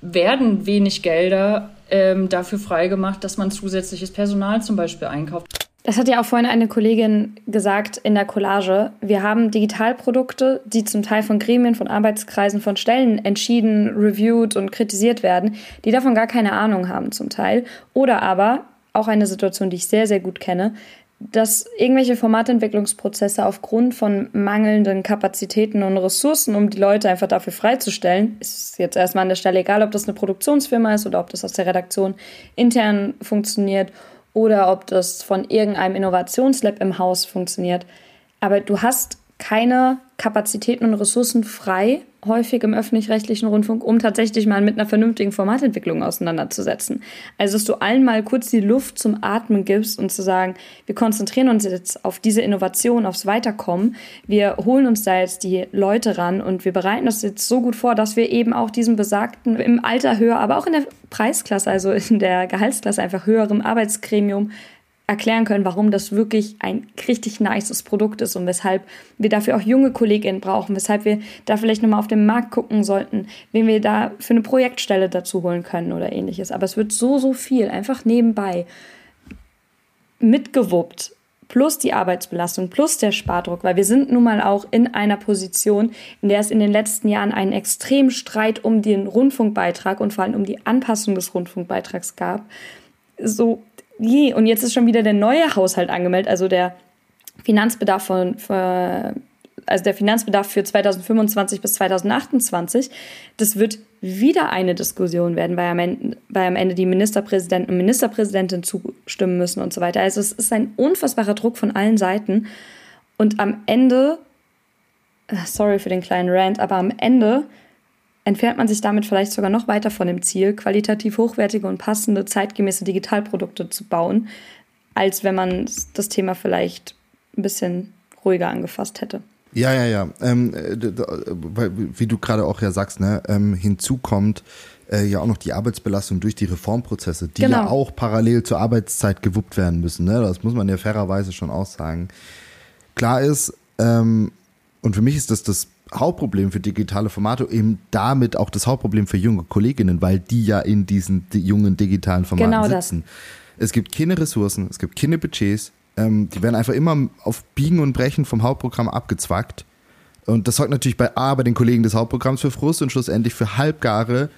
werden wenig Gelder ähm, dafür freigemacht, dass man zusätzliches Personal zum Beispiel einkauft. Das hat ja auch vorhin eine Kollegin gesagt in der Collage. Wir haben Digitalprodukte, die zum Teil von Gremien, von Arbeitskreisen, von Stellen entschieden, reviewed und kritisiert werden, die davon gar keine Ahnung haben zum Teil. Oder aber, auch eine Situation, die ich sehr, sehr gut kenne, dass irgendwelche Formatentwicklungsprozesse aufgrund von mangelnden Kapazitäten und Ressourcen, um die Leute einfach dafür freizustellen, ist jetzt erstmal an der Stelle egal, ob das eine Produktionsfirma ist oder ob das aus der Redaktion intern funktioniert oder ob das von irgendeinem Innovationslab im Haus funktioniert. Aber du hast keine Kapazitäten und Ressourcen frei, häufig im öffentlich-rechtlichen Rundfunk, um tatsächlich mal mit einer vernünftigen Formatentwicklung auseinanderzusetzen. Also, dass du allen mal kurz die Luft zum Atmen gibst und zu sagen, wir konzentrieren uns jetzt auf diese Innovation, aufs Weiterkommen. Wir holen uns da jetzt die Leute ran und wir bereiten das jetzt so gut vor, dass wir eben auch diesen besagten, im Alter höher, aber auch in der Preisklasse, also in der Gehaltsklasse einfach höherem Arbeitsgremium erklären können, warum das wirklich ein richtig nices Produkt ist und weshalb wir dafür auch junge KollegInnen brauchen, weshalb wir da vielleicht nochmal auf den Markt gucken sollten, wen wir da für eine Projektstelle dazu holen können oder ähnliches. Aber es wird so, so viel einfach nebenbei mitgewuppt, plus die Arbeitsbelastung, plus der Spardruck, weil wir sind nun mal auch in einer Position, in der es in den letzten Jahren einen extremen Streit um den Rundfunkbeitrag und vor allem um die Anpassung des Rundfunkbeitrags gab so, je, und jetzt ist schon wieder der neue Haushalt angemeldet, also der Finanzbedarf von, von also der Finanzbedarf für 2025 bis 2028, das wird wieder eine Diskussion werden, weil am Ende, weil am Ende die Ministerpräsidenten und Ministerpräsidentin zustimmen müssen und so weiter. Also es ist ein unfassbarer Druck von allen Seiten. Und am Ende, äh, sorry für den kleinen Rant, aber am Ende entfernt man sich damit vielleicht sogar noch weiter von dem Ziel, qualitativ hochwertige und passende, zeitgemäße Digitalprodukte zu bauen, als wenn man das Thema vielleicht ein bisschen ruhiger angefasst hätte. Ja, ja, ja. Ähm, äh, wie du gerade auch ja sagst, ne, ähm, hinzu kommt äh, ja auch noch die Arbeitsbelastung durch die Reformprozesse, die genau. ja auch parallel zur Arbeitszeit gewuppt werden müssen. Ne? Das muss man ja fairerweise schon auch sagen. Klar ist, ähm, und für mich ist das das Hauptproblem für digitale Formate, eben damit auch das Hauptproblem für junge Kolleginnen, weil die ja in diesen die jungen digitalen Formaten genau sitzen. Das. Es gibt keine Ressourcen, es gibt keine Budgets, ähm, die werden einfach immer auf Biegen und Brechen vom Hauptprogramm abgezwackt. Und das sorgt natürlich bei A, bei den Kollegen des Hauptprogramms für Frust und schlussendlich für halbgare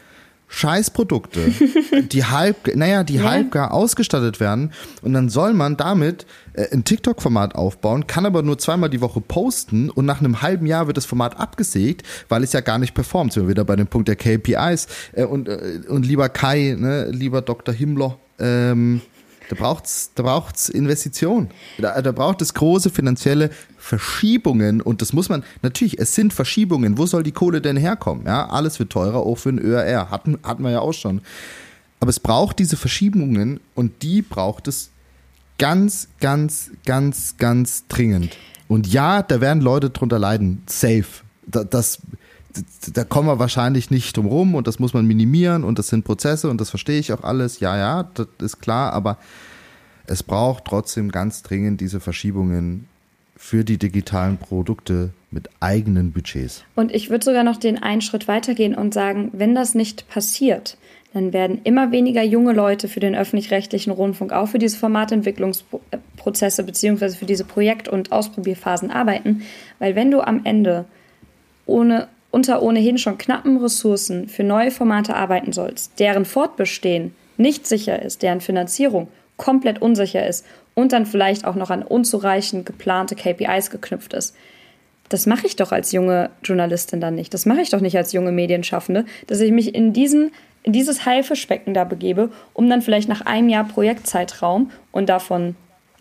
Scheißprodukte, die halb, naja, die ja. halbgar ausgestattet werden. Und dann soll man damit äh, ein TikTok-Format aufbauen, kann aber nur zweimal die Woche posten und nach einem halben Jahr wird das Format abgesägt, weil es ja gar nicht performt. Sind wir wieder bei dem Punkt der KPIs. Äh, und, äh, und lieber Kai, ne, lieber Dr. Himmler, ähm, da braucht's, da braucht's Investitionen. Da, da braucht es große finanzielle Verschiebungen und das muss man, natürlich, es sind Verschiebungen. Wo soll die Kohle denn herkommen? Ja, alles wird teurer, auch für ein ÖRR. Hatten, hatten wir ja auch schon. Aber es braucht diese Verschiebungen und die braucht es ganz, ganz, ganz, ganz dringend. Und ja, da werden Leute drunter leiden. Safe. Das, da kommen wir wahrscheinlich nicht drum rum und das muss man minimieren und das sind Prozesse und das verstehe ich auch alles. Ja, ja, das ist klar, aber es braucht trotzdem ganz dringend diese Verschiebungen für die digitalen Produkte mit eigenen Budgets. Und ich würde sogar noch den einen Schritt weitergehen und sagen, wenn das nicht passiert, dann werden immer weniger junge Leute für den öffentlich-rechtlichen Rundfunk, auch für diese Formatentwicklungsprozesse beziehungsweise für diese Projekt- und Ausprobierphasen arbeiten, weil wenn du am Ende ohne unter ohnehin schon knappen Ressourcen für neue Formate arbeiten sollst, deren Fortbestehen nicht sicher ist, deren Finanzierung komplett unsicher ist und dann vielleicht auch noch an unzureichend geplante KPIs geknüpft ist. Das mache ich doch als junge Journalistin dann nicht. Das mache ich doch nicht als junge Medienschaffende, dass ich mich in diesen in dieses Haifischbecken da begebe, um dann vielleicht nach einem Jahr Projektzeitraum und davon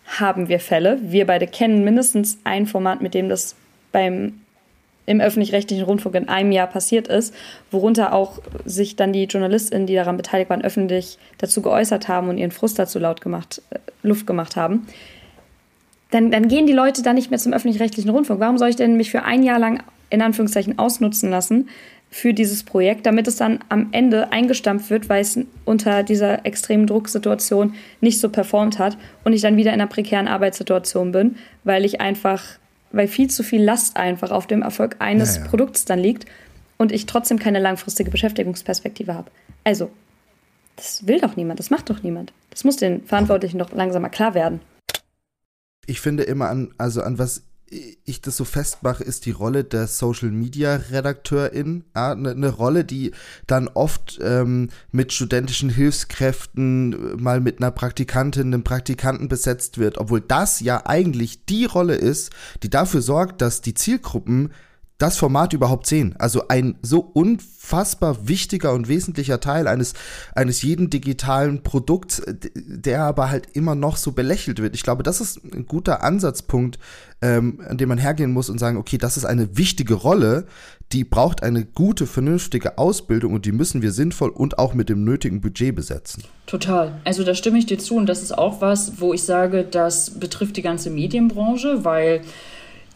haben wir Fälle. Wir beide kennen mindestens ein Format, mit dem das beim im öffentlich-rechtlichen Rundfunk in einem Jahr passiert ist, worunter auch sich dann die JournalistInnen, die daran beteiligt waren, öffentlich dazu geäußert haben und ihren Frust dazu laut gemacht, äh, Luft gemacht haben, dann, dann gehen die Leute da nicht mehr zum öffentlich-rechtlichen Rundfunk. Warum soll ich denn mich für ein Jahr lang in Anführungszeichen ausnutzen lassen für dieses Projekt, damit es dann am Ende eingestampft wird, weil es unter dieser extremen Drucksituation nicht so performt hat und ich dann wieder in einer prekären Arbeitssituation bin, weil ich einfach weil viel zu viel Last einfach auf dem Erfolg eines ja, ja. Produkts dann liegt und ich trotzdem keine langfristige Beschäftigungsperspektive habe. Also, das will doch niemand, das macht doch niemand. Das muss den Verantwortlichen doch langsam mal klar werden. Ich finde immer an, also an was ich das so festmache, ist die Rolle der Social Media Redakteurin. Ja, eine, ne Rolle, die dann oft ähm, mit studentischen Hilfskräften, äh, mal mit einer Praktikantin, einem Praktikanten besetzt wird, obwohl das ja eigentlich die Rolle ist, die dafür sorgt, dass die Zielgruppen das Format überhaupt sehen. Also ein so unfassbar wichtiger und wesentlicher Teil eines, eines jeden digitalen Produkts, der aber halt immer noch so belächelt wird. Ich glaube, das ist ein guter Ansatzpunkt, ähm, an dem man hergehen muss und sagen, okay, das ist eine wichtige Rolle, die braucht eine gute, vernünftige Ausbildung und die müssen wir sinnvoll und auch mit dem nötigen Budget besetzen. Total. Also da stimme ich dir zu und das ist auch was, wo ich sage, das betrifft die ganze Medienbranche, weil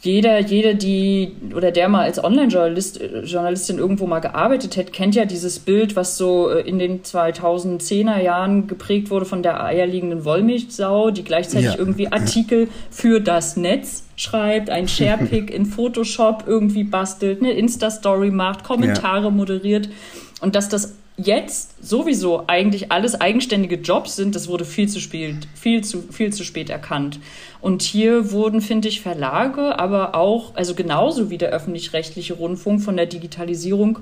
jeder, jede, die oder der mal als Online-Journalist, äh, Journalistin irgendwo mal gearbeitet hat, kennt ja dieses Bild, was so äh, in den 2010er Jahren geprägt wurde von der eierliegenden Wollmilchsau, die gleichzeitig ja. irgendwie Artikel für das Netz schreibt, ein Sharepick in Photoshop irgendwie bastelt, eine Insta-Story macht, Kommentare ja. moderiert und dass das jetzt sowieso eigentlich alles eigenständige Jobs sind, das wurde viel zu spät, viel zu, viel zu spät erkannt. Und hier wurden, finde ich, Verlage, aber auch, also genauso wie der öffentlich-rechtliche Rundfunk von der Digitalisierung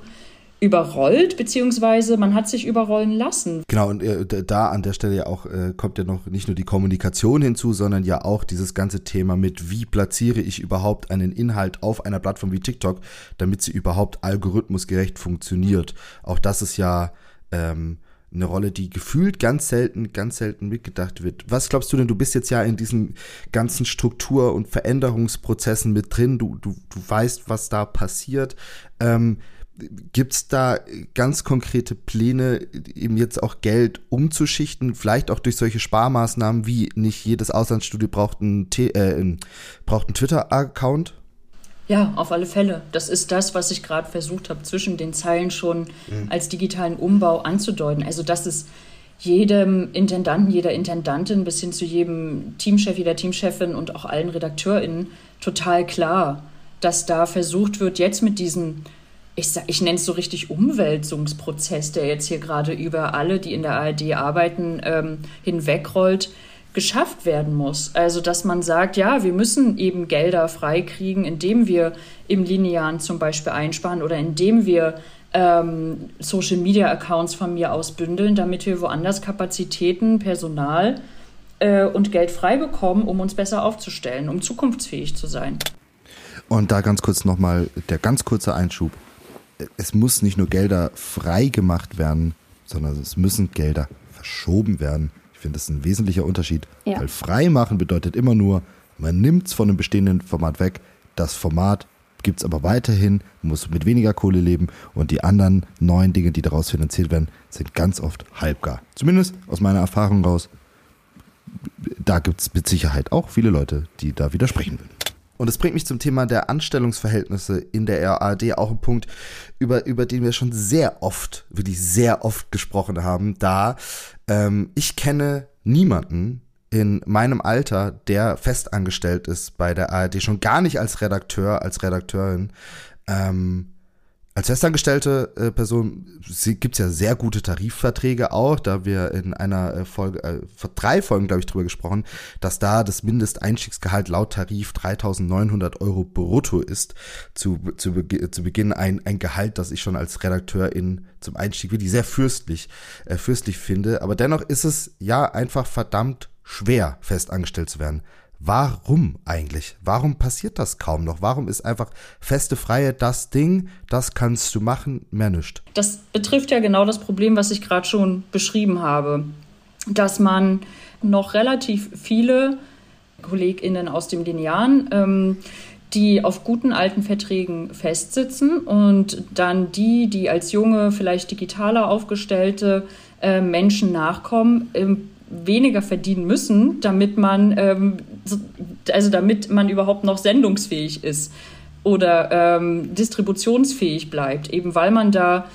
überrollt, beziehungsweise man hat sich überrollen lassen. Genau, und äh, da an der Stelle ja auch äh, kommt ja noch nicht nur die Kommunikation hinzu, sondern ja auch dieses ganze Thema mit, wie platziere ich überhaupt einen Inhalt auf einer Plattform wie TikTok, damit sie überhaupt algorithmusgerecht funktioniert. Auch das ist ja ähm, eine Rolle, die gefühlt ganz selten, ganz selten mitgedacht wird. Was glaubst du denn? Du bist jetzt ja in diesen ganzen Struktur- und Veränderungsprozessen mit drin. Du, du, du weißt, was da passiert. Ähm, Gibt es da ganz konkrete Pläne, eben jetzt auch Geld umzuschichten, vielleicht auch durch solche Sparmaßnahmen wie nicht jedes Auslandsstudio braucht einen, äh, braucht einen Twitter-Account? Ja, auf alle Fälle. Das ist das, was ich gerade versucht habe, zwischen den Zeilen schon mhm. als digitalen Umbau anzudeuten. Also, dass es jedem Intendanten, jeder Intendantin bis hin zu jedem Teamchef, jeder Teamchefin und auch allen RedakteurInnen total klar, dass da versucht wird, jetzt mit diesen ich, ich nenne es so richtig Umwälzungsprozess, der jetzt hier gerade über alle, die in der ARD arbeiten, ähm, hinwegrollt, geschafft werden muss. Also, dass man sagt, ja, wir müssen eben Gelder freikriegen, indem wir im Linearen zum Beispiel einsparen oder indem wir ähm, Social Media Accounts von mir aus bündeln, damit wir woanders Kapazitäten, Personal äh, und Geld frei bekommen, um uns besser aufzustellen, um zukunftsfähig zu sein. Und da ganz kurz nochmal der ganz kurze Einschub es muss nicht nur Gelder frei gemacht werden, sondern es müssen Gelder verschoben werden. Ich finde, das ist ein wesentlicher Unterschied. Ja. Weil frei machen bedeutet immer nur, man nimmt es von einem bestehenden Format weg. Das Format gibt es aber weiterhin, muss mit weniger Kohle leben und die anderen neuen Dinge, die daraus finanziert werden, sind ganz oft halbgar. Zumindest aus meiner Erfahrung raus. Da gibt es mit Sicherheit auch viele Leute, die da widersprechen würden. Und es bringt mich zum Thema der Anstellungsverhältnisse in der ARD, auch ein Punkt, über, über den wir schon sehr oft, wirklich sehr oft gesprochen haben, da ähm, ich kenne niemanden in meinem Alter, der festangestellt ist bei der ARD, schon gar nicht als Redakteur, als Redakteurin, ähm, als festangestellte äh, Person gibt es ja sehr gute Tarifverträge auch, da wir in einer äh, Folge, äh, vor drei Folgen, glaube ich, drüber gesprochen, dass da das Mindesteinstiegsgehalt laut Tarif 3.900 Euro brutto ist. Zu, zu, zu Beginn ein, ein Gehalt, das ich schon als Redakteur in, zum Einstieg wirklich sehr fürstlich, äh, fürstlich finde. Aber dennoch ist es ja einfach verdammt schwer, festangestellt zu werden. Warum eigentlich? Warum passiert das kaum noch? Warum ist einfach feste Freie das Ding, das kannst du machen, mehr nicht? Das betrifft ja genau das Problem, was ich gerade schon beschrieben habe, dass man noch relativ viele KollegInnen aus dem Linearen, ähm, die auf guten alten Verträgen festsitzen und dann die, die als junge, vielleicht digitaler aufgestellte äh, Menschen nachkommen, ähm, weniger verdienen müssen, damit man, ähm, also damit man überhaupt noch sendungsfähig ist oder ähm, distributionsfähig bleibt, eben weil man da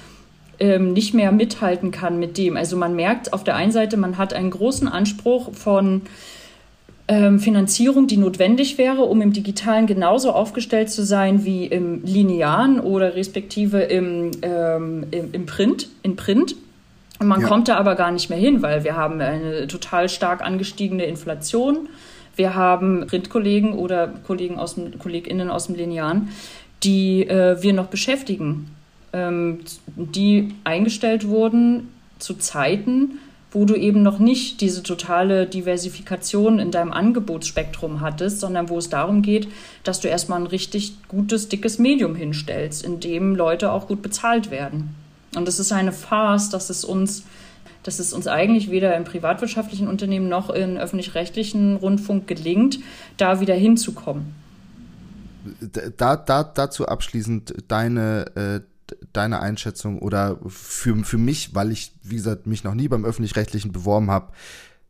ähm, nicht mehr mithalten kann mit dem. Also man merkt auf der einen Seite, man hat einen großen Anspruch von ähm, Finanzierung, die notwendig wäre, um im Digitalen genauso aufgestellt zu sein wie im Linearen oder respektive im, ähm, im, im Print, in Print. Man ja. kommt da aber gar nicht mehr hin, weil wir haben eine total stark angestiegene Inflation. Wir haben Printkollegen oder Kollegen aus dem, KollegInnen aus dem Linearen, die äh, wir noch beschäftigen, ähm, die eingestellt wurden zu Zeiten, wo du eben noch nicht diese totale Diversifikation in deinem Angebotsspektrum hattest, sondern wo es darum geht, dass du erstmal ein richtig gutes, dickes Medium hinstellst, in dem Leute auch gut bezahlt werden. Und es ist eine Farce, dass es uns dass es uns eigentlich weder im privatwirtschaftlichen Unternehmen noch im öffentlich-rechtlichen Rundfunk gelingt, da wieder hinzukommen. Da, da, dazu abschließend deine, äh, deine Einschätzung oder für, für mich, weil ich, wie gesagt, mich noch nie beim öffentlich-rechtlichen beworben habe,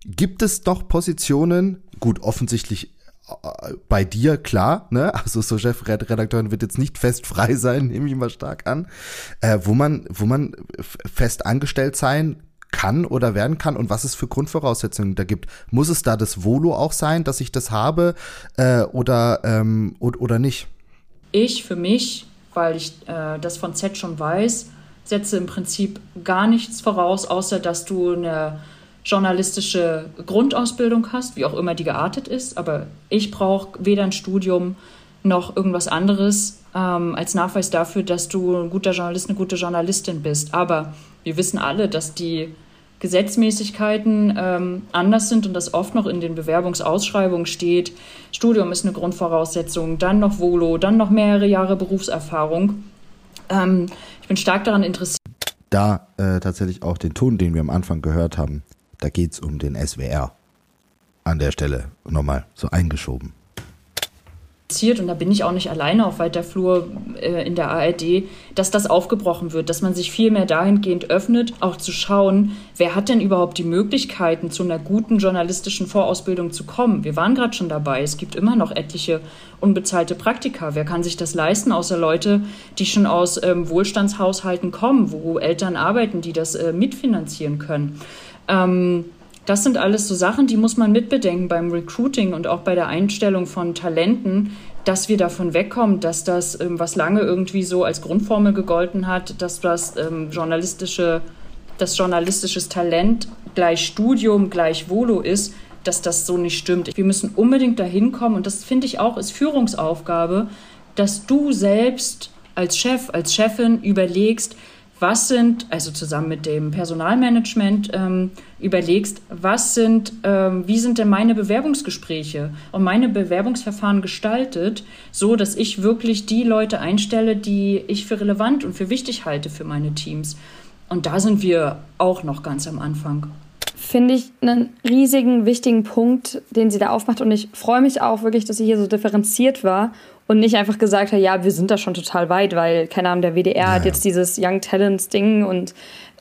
gibt es doch Positionen, gut, offensichtlich bei dir, klar, ne? Also so Chefredakteurin wird jetzt nicht fest frei sein, nehme ich mal stark an, äh, wo man, wo man fest angestellt sein kann oder werden kann und was es für Grundvoraussetzungen da gibt. Muss es da das Volo auch sein, dass ich das habe äh, oder, ähm, oder, oder nicht? Ich für mich, weil ich äh, das von Z schon weiß, setze im Prinzip gar nichts voraus, außer dass du eine journalistische Grundausbildung hast, wie auch immer die geartet ist. Aber ich brauche weder ein Studium noch irgendwas anderes, ähm, als Nachweis dafür, dass du ein guter Journalist, eine gute Journalistin bist. Aber wir wissen alle, dass die Gesetzmäßigkeiten ähm, anders sind und das oft noch in den Bewerbungsausschreibungen steht. Studium ist eine Grundvoraussetzung, dann noch Volo, dann noch mehrere Jahre Berufserfahrung. Ähm, ich bin stark daran interessiert. Da äh, tatsächlich auch den Ton, den wir am Anfang gehört haben, da geht es um den SWR. An der Stelle nochmal so eingeschoben und da bin ich auch nicht alleine auf weiter Flur äh, in der ARD, dass das aufgebrochen wird, dass man sich viel mehr dahingehend öffnet, auch zu schauen, wer hat denn überhaupt die Möglichkeiten, zu einer guten journalistischen Vorausbildung zu kommen. Wir waren gerade schon dabei, es gibt immer noch etliche unbezahlte Praktika. Wer kann sich das leisten, außer Leute, die schon aus ähm, Wohlstandshaushalten kommen, wo Eltern arbeiten, die das äh, mitfinanzieren können. Ähm, das sind alles so Sachen, die muss man mitbedenken beim Recruiting und auch bei der Einstellung von Talenten, dass wir davon wegkommen, dass das, ähm, was lange irgendwie so als Grundformel gegolten hat, dass das ähm, journalistische, das journalistisches Talent gleich Studium, gleich Volo ist, dass das so nicht stimmt. Wir müssen unbedingt dahin kommen und das finde ich auch ist Führungsaufgabe, dass du selbst als Chef, als Chefin überlegst, was sind, also zusammen mit dem Personalmanagement ähm, überlegst, was sind, ähm, wie sind denn meine Bewerbungsgespräche und meine Bewerbungsverfahren gestaltet, so dass ich wirklich die Leute einstelle, die ich für relevant und für wichtig halte für meine Teams. Und da sind wir auch noch ganz am Anfang. Finde ich einen riesigen, wichtigen Punkt, den sie da aufmacht. Und ich freue mich auch wirklich, dass sie hier so differenziert war und nicht einfach gesagt hat, ja, wir sind da schon total weit, weil, keine Ahnung, der WDR ja, hat jetzt dieses Young Talents Ding und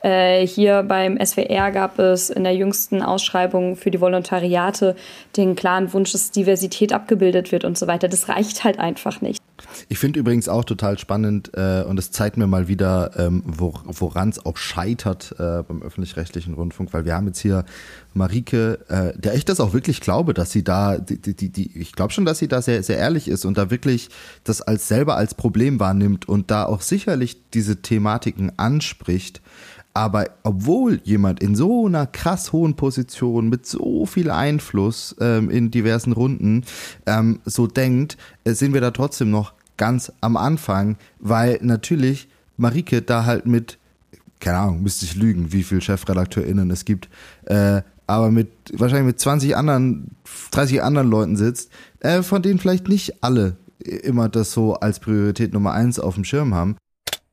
äh, hier beim SWR gab es in der jüngsten Ausschreibung für die Volontariate den klaren Wunsch, dass Diversität abgebildet wird und so weiter. Das reicht halt einfach nicht. Ich finde übrigens auch total spannend äh, und es zeigt mir mal wieder, ähm, wo, woran es auch scheitert äh, beim öffentlich-rechtlichen Rundfunk, weil wir haben jetzt hier Marike, äh, der ich das auch wirklich glaube, dass sie da, die, die, die, ich glaube schon, dass sie da sehr, sehr ehrlich ist und da wirklich das als selber als Problem wahrnimmt und da auch sicherlich diese Thematiken anspricht. Aber obwohl jemand in so einer krass hohen Position mit so viel Einfluss ähm, in diversen Runden ähm, so denkt, äh, sind wir da trotzdem noch ganz am Anfang, weil natürlich Marike da halt mit, keine Ahnung, müsste ich lügen, wie viele ChefredakteurInnen es gibt, äh, aber mit wahrscheinlich mit 20 anderen, 30 anderen Leuten sitzt, äh, von denen vielleicht nicht alle immer das so als Priorität Nummer eins auf dem Schirm haben.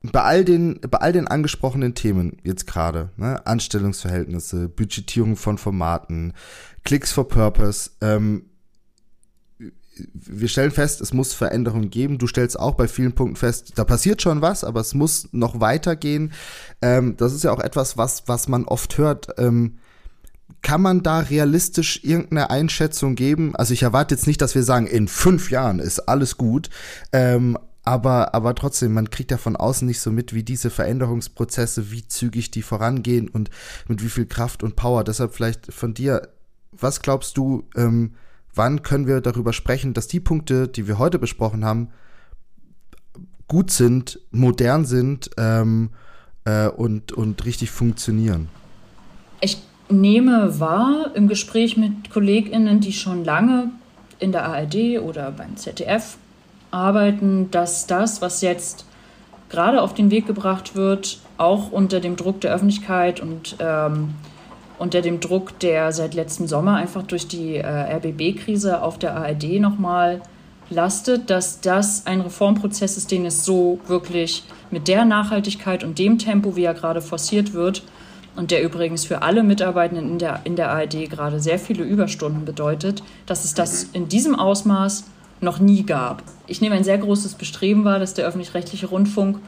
Bei all den, bei all den angesprochenen Themen jetzt gerade, ne, Anstellungsverhältnisse, Budgetierung von Formaten, Clicks for Purpose, ähm, wir stellen fest, es muss Veränderungen geben. Du stellst auch bei vielen Punkten fest, da passiert schon was, aber es muss noch weitergehen. Ähm, das ist ja auch etwas, was, was man oft hört. Ähm, kann man da realistisch irgendeine Einschätzung geben? Also ich erwarte jetzt nicht, dass wir sagen, in fünf Jahren ist alles gut, ähm, aber, aber trotzdem, man kriegt ja von außen nicht so mit, wie diese Veränderungsprozesse, wie zügig die vorangehen und mit wie viel Kraft und Power. Deshalb vielleicht von dir, was glaubst du, ähm, wann können wir darüber sprechen, dass die Punkte, die wir heute besprochen haben, gut sind, modern sind ähm, äh, und, und richtig funktionieren? Ich nehme wahr im Gespräch mit KollegInnen, die schon lange in der ARD oder beim ZDF arbeiten, dass das, was jetzt gerade auf den Weg gebracht wird, auch unter dem Druck der Öffentlichkeit und ähm, unter dem Druck, der seit letztem Sommer einfach durch die äh, RBB-Krise auf der ARD nochmal lastet, dass das ein Reformprozess ist, den es so wirklich mit der Nachhaltigkeit und dem Tempo, wie er gerade forciert wird, und der übrigens für alle Mitarbeitenden in der, in der ARD gerade sehr viele Überstunden bedeutet, dass es das in diesem Ausmaß noch nie gab. Ich nehme ein sehr großes Bestreben wahr, dass der öffentlich-rechtliche Rundfunk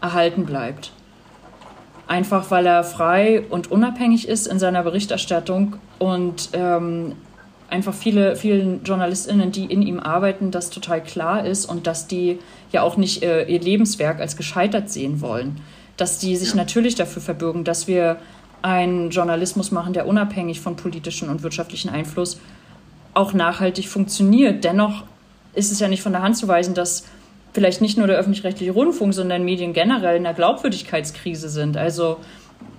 erhalten bleibt. Einfach weil er frei und unabhängig ist in seiner Berichterstattung und ähm, einfach viele, vielen JournalistInnen, die in ihm arbeiten, das total klar ist und dass die ja auch nicht äh, ihr Lebenswerk als gescheitert sehen wollen. Dass die sich ja. natürlich dafür verbürgen, dass wir einen Journalismus machen, der unabhängig von politischen und wirtschaftlichen Einfluss auch nachhaltig funktioniert. Dennoch ist es ja nicht von der Hand zu weisen, dass vielleicht nicht nur der öffentlich-rechtliche Rundfunk, sondern Medien generell in einer Glaubwürdigkeitskrise sind. Also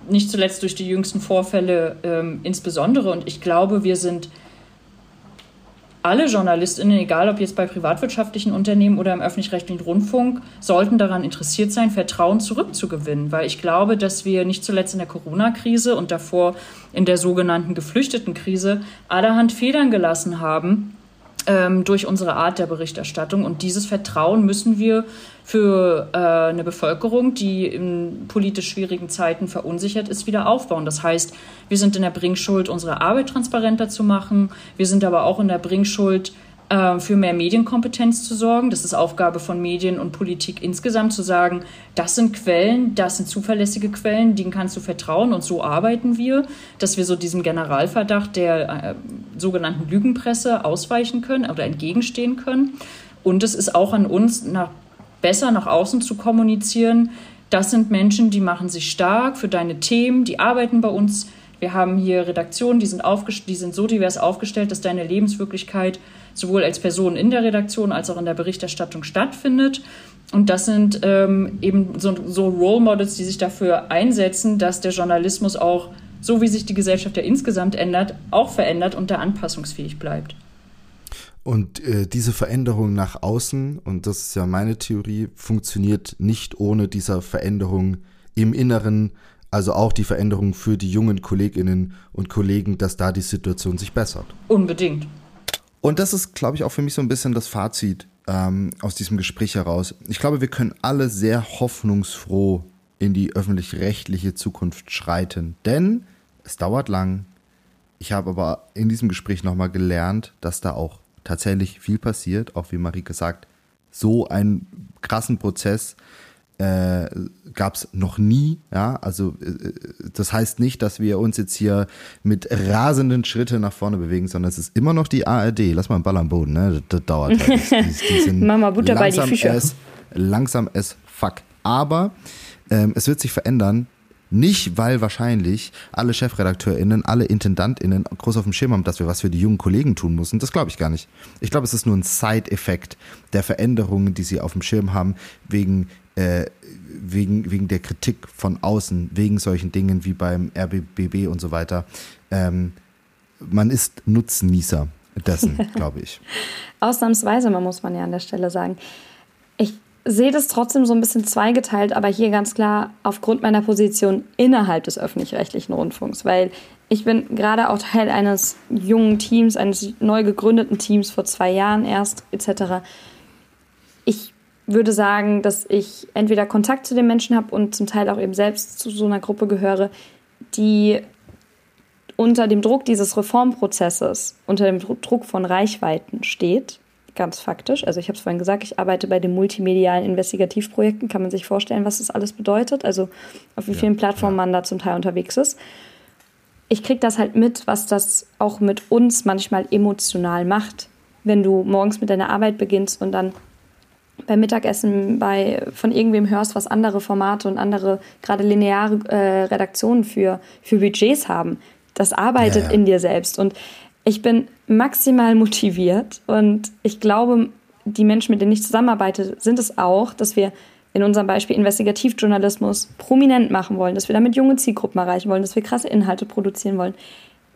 nicht zuletzt durch die jüngsten Vorfälle ähm, insbesondere. Und ich glaube, wir sind alle JournalistInnen, egal ob jetzt bei privatwirtschaftlichen Unternehmen oder im öffentlich-rechtlichen Rundfunk, sollten daran interessiert sein, Vertrauen zurückzugewinnen. Weil ich glaube, dass wir nicht zuletzt in der Corona-Krise und davor in der sogenannten Geflüchtetenkrise allerhand Federn gelassen haben durch unsere Art der Berichterstattung. Und dieses Vertrauen müssen wir für äh, eine Bevölkerung, die in politisch schwierigen Zeiten verunsichert ist, wieder aufbauen. Das heißt, wir sind in der Bringschuld, unsere Arbeit transparenter zu machen. Wir sind aber auch in der Bringschuld, äh, für mehr Medienkompetenz zu sorgen. Das ist Aufgabe von Medien und Politik insgesamt zu sagen, das sind Quellen, das sind zuverlässige Quellen, denen kannst du vertrauen und so arbeiten wir, dass wir so diesem Generalverdacht der äh, sogenannten Lügenpresse ausweichen können oder entgegenstehen können. Und es ist auch an uns, nach, besser nach außen zu kommunizieren. Das sind Menschen, die machen sich stark für deine Themen, die arbeiten bei uns. Wir haben hier Redaktionen, die sind, die sind so divers aufgestellt, dass deine Lebenswirklichkeit sowohl als Person in der Redaktion als auch in der Berichterstattung stattfindet. Und das sind ähm, eben so, so Role Models, die sich dafür einsetzen, dass der Journalismus auch, so wie sich die Gesellschaft ja insgesamt ändert, auch verändert und da anpassungsfähig bleibt. Und äh, diese Veränderung nach außen, und das ist ja meine Theorie, funktioniert nicht ohne dieser Veränderung im Inneren, also auch die Veränderung für die jungen Kolleginnen und Kollegen, dass da die Situation sich bessert. Unbedingt. Und das ist, glaube ich, auch für mich so ein bisschen das Fazit ähm, aus diesem Gespräch heraus. Ich glaube, wir können alle sehr hoffnungsfroh in die öffentlich-rechtliche Zukunft schreiten, denn es dauert lang. Ich habe aber in diesem Gespräch nochmal gelernt, dass da auch tatsächlich viel passiert, auch wie Marike sagt, so einen krassen Prozess äh, gab es noch nie. Ja, also äh, das heißt nicht, dass wir uns jetzt hier mit rasenden Schritten nach vorne bewegen, sondern es ist immer noch die ARD. Lass mal einen Ball am Boden, ne? Das, das dauert halt. Die, die, Mama Butter bei die Fische. As, langsam as fuck. Aber ähm, es wird sich verändern. Nicht, weil wahrscheinlich alle ChefredakteurInnen, alle IntendantInnen groß auf dem Schirm haben, dass wir was für die jungen Kollegen tun müssen. Das glaube ich gar nicht. Ich glaube, es ist nur ein Side-Effekt der Veränderungen, die sie auf dem Schirm haben, wegen äh, wegen, wegen der Kritik von außen, wegen solchen Dingen wie beim RBBB und so weiter. Ähm, man ist Nutznießer dessen, glaube ich. Ausnahmsweise, man muss man ja an der Stelle sagen. Ich sehe das trotzdem so ein bisschen zweigeteilt, aber hier ganz klar aufgrund meiner Position innerhalb des öffentlich-rechtlichen Rundfunks, weil ich bin gerade auch Teil eines jungen Teams, eines neu gegründeten Teams vor zwei Jahren erst etc. Ich würde sagen, dass ich entweder Kontakt zu den Menschen habe und zum Teil auch eben selbst zu so einer Gruppe gehöre, die unter dem Druck dieses Reformprozesses, unter dem Druck von Reichweiten steht, ganz faktisch. Also ich habe es vorhin gesagt, ich arbeite bei den multimedialen Investigativprojekten. Kann man sich vorstellen, was das alles bedeutet? Also auf wie vielen Plattformen man da zum Teil unterwegs ist. Ich kriege das halt mit, was das auch mit uns manchmal emotional macht, wenn du morgens mit deiner Arbeit beginnst und dann beim Mittagessen bei, von irgendwem hörst, was andere Formate und andere, gerade lineare äh, Redaktionen für, für Budgets haben. Das arbeitet ja, ja. in dir selbst. Und ich bin maximal motiviert und ich glaube, die Menschen, mit denen ich zusammenarbeite, sind es auch, dass wir in unserem Beispiel Investigativjournalismus prominent machen wollen, dass wir damit junge Zielgruppen erreichen wollen, dass wir krasse Inhalte produzieren wollen.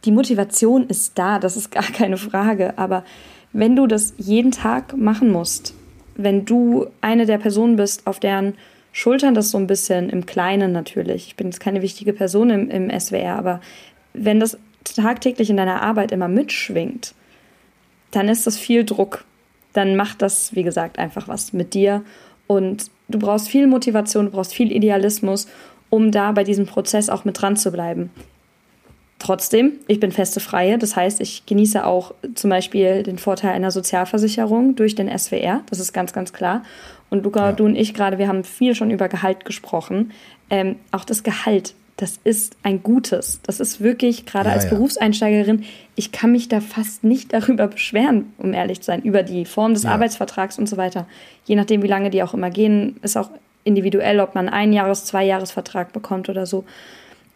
Die Motivation ist da, das ist gar keine Frage. Aber wenn du das jeden Tag machen musst, wenn du eine der Personen bist, auf deren Schultern das so ein bisschen im Kleinen natürlich, ich bin jetzt keine wichtige Person im, im SWR, aber wenn das tagtäglich in deiner Arbeit immer mitschwingt, dann ist das viel Druck. Dann macht das, wie gesagt, einfach was mit dir. Und du brauchst viel Motivation, du brauchst viel Idealismus, um da bei diesem Prozess auch mit dran zu bleiben. Trotzdem, ich bin feste Freie, das heißt, ich genieße auch zum Beispiel den Vorteil einer Sozialversicherung durch den SWR, das ist ganz, ganz klar. Und Luca, ja. du und ich gerade, wir haben viel schon über Gehalt gesprochen. Ähm, auch das Gehalt, das ist ein gutes. Das ist wirklich, gerade ja, als ja. Berufseinsteigerin, ich kann mich da fast nicht darüber beschweren, um ehrlich zu sein, über die Form des Arbeitsvertrags und so weiter. Je nachdem, wie lange die auch immer gehen, ist auch individuell, ob man einen Jahres-, zwei Jahresvertrag bekommt oder so.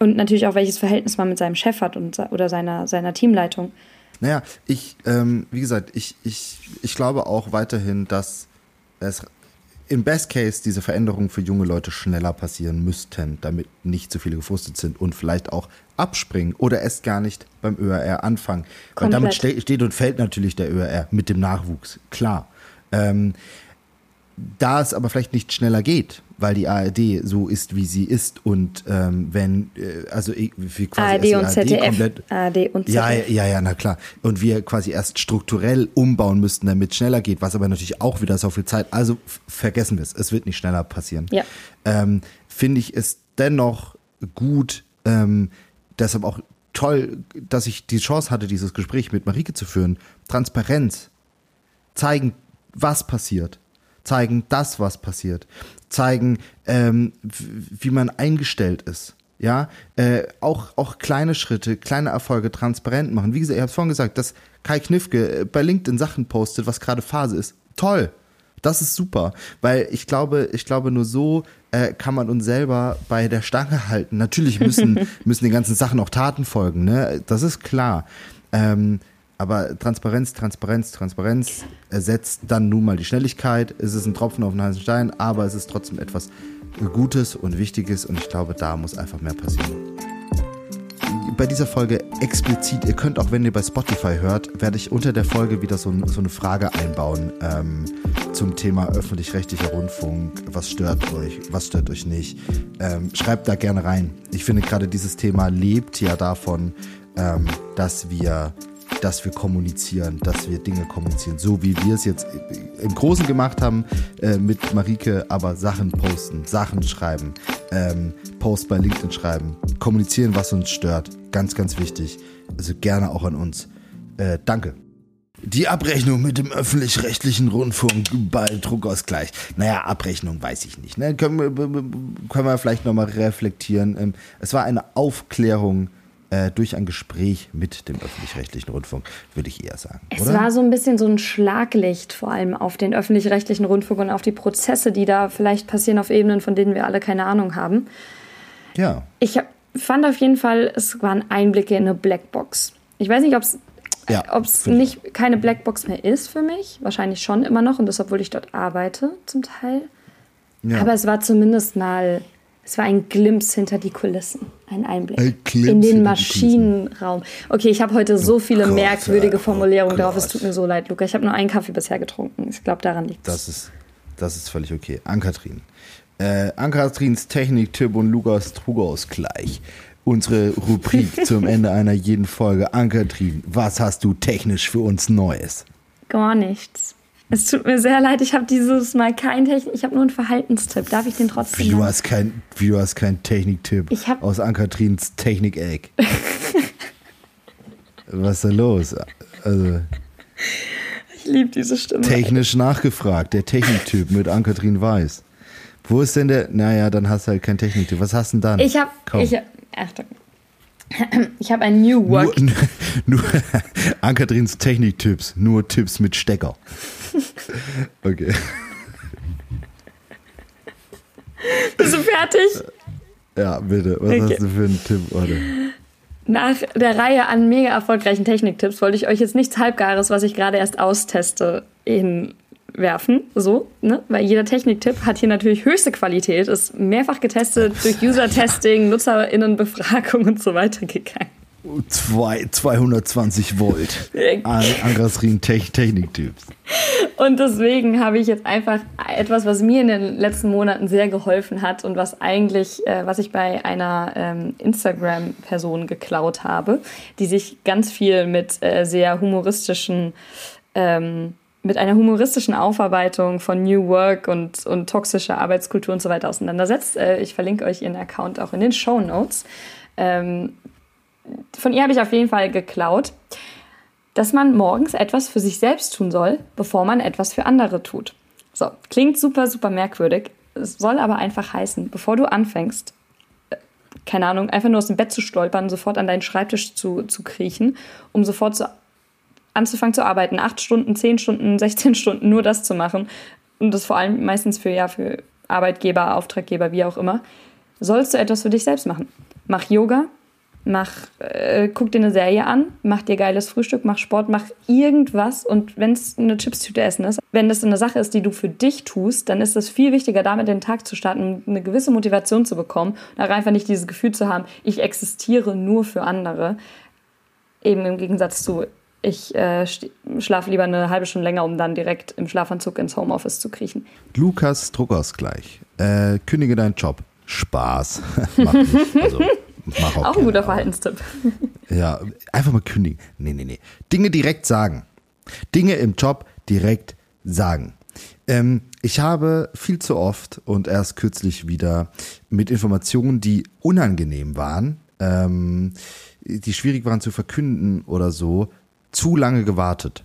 Und natürlich auch, welches Verhältnis man mit seinem Chef hat und, oder seiner, seiner Teamleitung. Naja, ich, ähm, wie gesagt, ich, ich, ich glaube auch weiterhin, dass es im Best Case diese Veränderungen für junge Leute schneller passieren müssten, damit nicht so viele gefrustet sind und vielleicht auch abspringen oder erst gar nicht beim ÖRR anfangen. Weil damit ste steht und fällt natürlich der ÖRR mit dem Nachwuchs, klar. Ähm, da es aber vielleicht nicht schneller geht, weil die ARD so ist, wie sie ist und ähm, wenn, äh, also wie quasi ARD und ARD ZDF. Komplett, ARD und ZDF. Ja, ja, ja, na klar. Und wir quasi erst strukturell umbauen müssten, damit es schneller geht, was aber natürlich auch wieder so viel Zeit, also vergessen wir es, es wird nicht schneller passieren. Ja. Ähm, Finde ich es dennoch gut, ähm, deshalb auch toll, dass ich die Chance hatte, dieses Gespräch mit Marike zu führen. Transparenz. Zeigen, was passiert zeigen das, was passiert, zeigen, ähm, wie man eingestellt ist. Ja, äh, auch, auch kleine Schritte, kleine Erfolge transparent machen. Wie gesagt, ich habe vorhin gesagt, dass Kai Knifke äh, bei LinkedIn Sachen postet, was gerade Phase ist. Toll. Das ist super, weil ich glaube, ich glaube, nur so äh, kann man uns selber bei der Stange halten. Natürlich müssen, müssen den ganzen Sachen auch Taten folgen, ne? Das ist klar. Ähm, aber Transparenz, Transparenz, Transparenz ersetzt dann nun mal die Schnelligkeit. Es ist ein Tropfen auf den heißen Stein, aber es ist trotzdem etwas Gutes und Wichtiges und ich glaube, da muss einfach mehr passieren. Bei dieser Folge explizit, ihr könnt auch, wenn ihr bei Spotify hört, werde ich unter der Folge wieder so, so eine Frage einbauen ähm, zum Thema öffentlich-rechtlicher Rundfunk. Was stört euch, was stört euch nicht? Ähm, schreibt da gerne rein. Ich finde gerade dieses Thema lebt ja davon, ähm, dass wir dass wir kommunizieren, dass wir Dinge kommunizieren, so wie wir es jetzt im Großen gemacht haben äh, mit Marike, aber Sachen posten, Sachen schreiben, ähm, Post bei LinkedIn schreiben, kommunizieren, was uns stört, ganz, ganz wichtig. Also gerne auch an uns. Äh, danke. Die Abrechnung mit dem öffentlich-rechtlichen Rundfunk bei Druckausgleich. Naja, Abrechnung weiß ich nicht. Ne? Können, wir, können wir vielleicht nochmal reflektieren. Ähm, es war eine Aufklärung äh, durch ein Gespräch mit dem öffentlich-rechtlichen Rundfunk, würde ich eher sagen. Es oder? war so ein bisschen so ein Schlaglicht vor allem auf den öffentlich-rechtlichen Rundfunk und auf die Prozesse, die da vielleicht passieren auf Ebenen, von denen wir alle keine Ahnung haben. Ja. Ich fand auf jeden Fall, es waren Einblicke in eine Blackbox. Ich weiß nicht, ob es ja, ob es nicht keine Blackbox mehr ist für mich. Wahrscheinlich schon immer noch und das, obwohl ich dort arbeite zum Teil. Ja. Aber es war zumindest mal es war ein Glimps hinter die Kulissen, ein Einblick ein in den Maschinenraum. Okay, ich habe heute so viele oh merkwürdige Formulierungen oh drauf. Es tut mir so leid, Luca. Ich habe nur einen Kaffee bisher getrunken. Ich glaube, daran liegt es. Das ist, das ist völlig okay. Ankatrin. Äh, Ankatrins Technik-Tipp und Lukas Trugausgleich. Unsere Rubrik zum Ende einer jeden Folge. Ankatrin, was hast du technisch für uns Neues? Gar nichts. Es tut mir sehr leid, ich habe dieses Mal keinen Technik, ich habe nur einen Verhaltenstipp. Darf ich den trotzdem? Wie du hast kein, keinen Techniktipp ich hab aus Ankatrins Technik-Egg. Was ist da los? Also, ich liebe diese Stimme. Technisch nachgefragt, der Techniktyp mit Ankatrin Weiß. Wo ist denn der? Naja, dann hast du halt keinen Techniktyp. Was hast du denn dann? Ich habe. Achtung. Ich habe ein New Work. Nur, nur Ankatrins Techniktipps, nur Tipps mit Stecker. Okay. Bist du fertig? Ja, bitte. Was okay. hast du für einen Tipp, oder? Nach der Reihe an mega erfolgreichen Techniktipps wollte ich euch jetzt nichts Halbgares, was ich gerade erst austeste, in werfen, so, ne? Weil jeder Techniktipp hat hier natürlich höchste Qualität, ist mehrfach getestet, durch User-Testing, NutzerInnenbefragung und so weiter gegangen. Zwei, 220 Volt. Angrasrin Techniktipps. Und deswegen habe ich jetzt einfach etwas, was mir in den letzten Monaten sehr geholfen hat und was eigentlich, äh, was ich bei einer ähm, Instagram-Person geklaut habe, die sich ganz viel mit äh, sehr humoristischen ähm, mit einer humoristischen Aufarbeitung von New Work und, und toxischer Arbeitskultur und so weiter auseinandersetzt. Äh, ich verlinke euch ihren Account auch in den Show Notes. Ähm, von ihr habe ich auf jeden Fall geklaut, dass man morgens etwas für sich selbst tun soll, bevor man etwas für andere tut. So, klingt super, super merkwürdig. Es soll aber einfach heißen, bevor du anfängst, äh, keine Ahnung, einfach nur aus dem Bett zu stolpern, sofort an deinen Schreibtisch zu, zu kriechen, um sofort zu anzufangen zu arbeiten, acht Stunden, zehn Stunden, 16 Stunden nur das zu machen und das vor allem meistens für ja für Arbeitgeber, Auftraggeber, wie auch immer, sollst du etwas für dich selbst machen. Mach Yoga, mach, äh, guck dir eine Serie an, mach dir geiles Frühstück, mach Sport, mach irgendwas und wenn es eine Chipstüte essen ist, wenn das eine Sache ist, die du für dich tust, dann ist es viel wichtiger, damit den Tag zu starten, eine gewisse Motivation zu bekommen und einfach nicht dieses Gefühl zu haben, ich existiere nur für andere. Eben im Gegensatz zu, ich äh, schlafe lieber eine halbe Stunde länger, um dann direkt im Schlafanzug ins Homeoffice zu kriechen. Lukas Druckausgleich. Äh, kündige deinen Job. Spaß. Mach nicht. Also, mach auch, auch ein guter Verhaltenstipp. Ja, einfach mal kündigen. Nee, nee, nee. Dinge direkt sagen. Dinge im Job direkt sagen. Ähm, ich habe viel zu oft und erst kürzlich wieder mit Informationen, die unangenehm waren, ähm, die schwierig waren zu verkünden oder so, zu lange gewartet.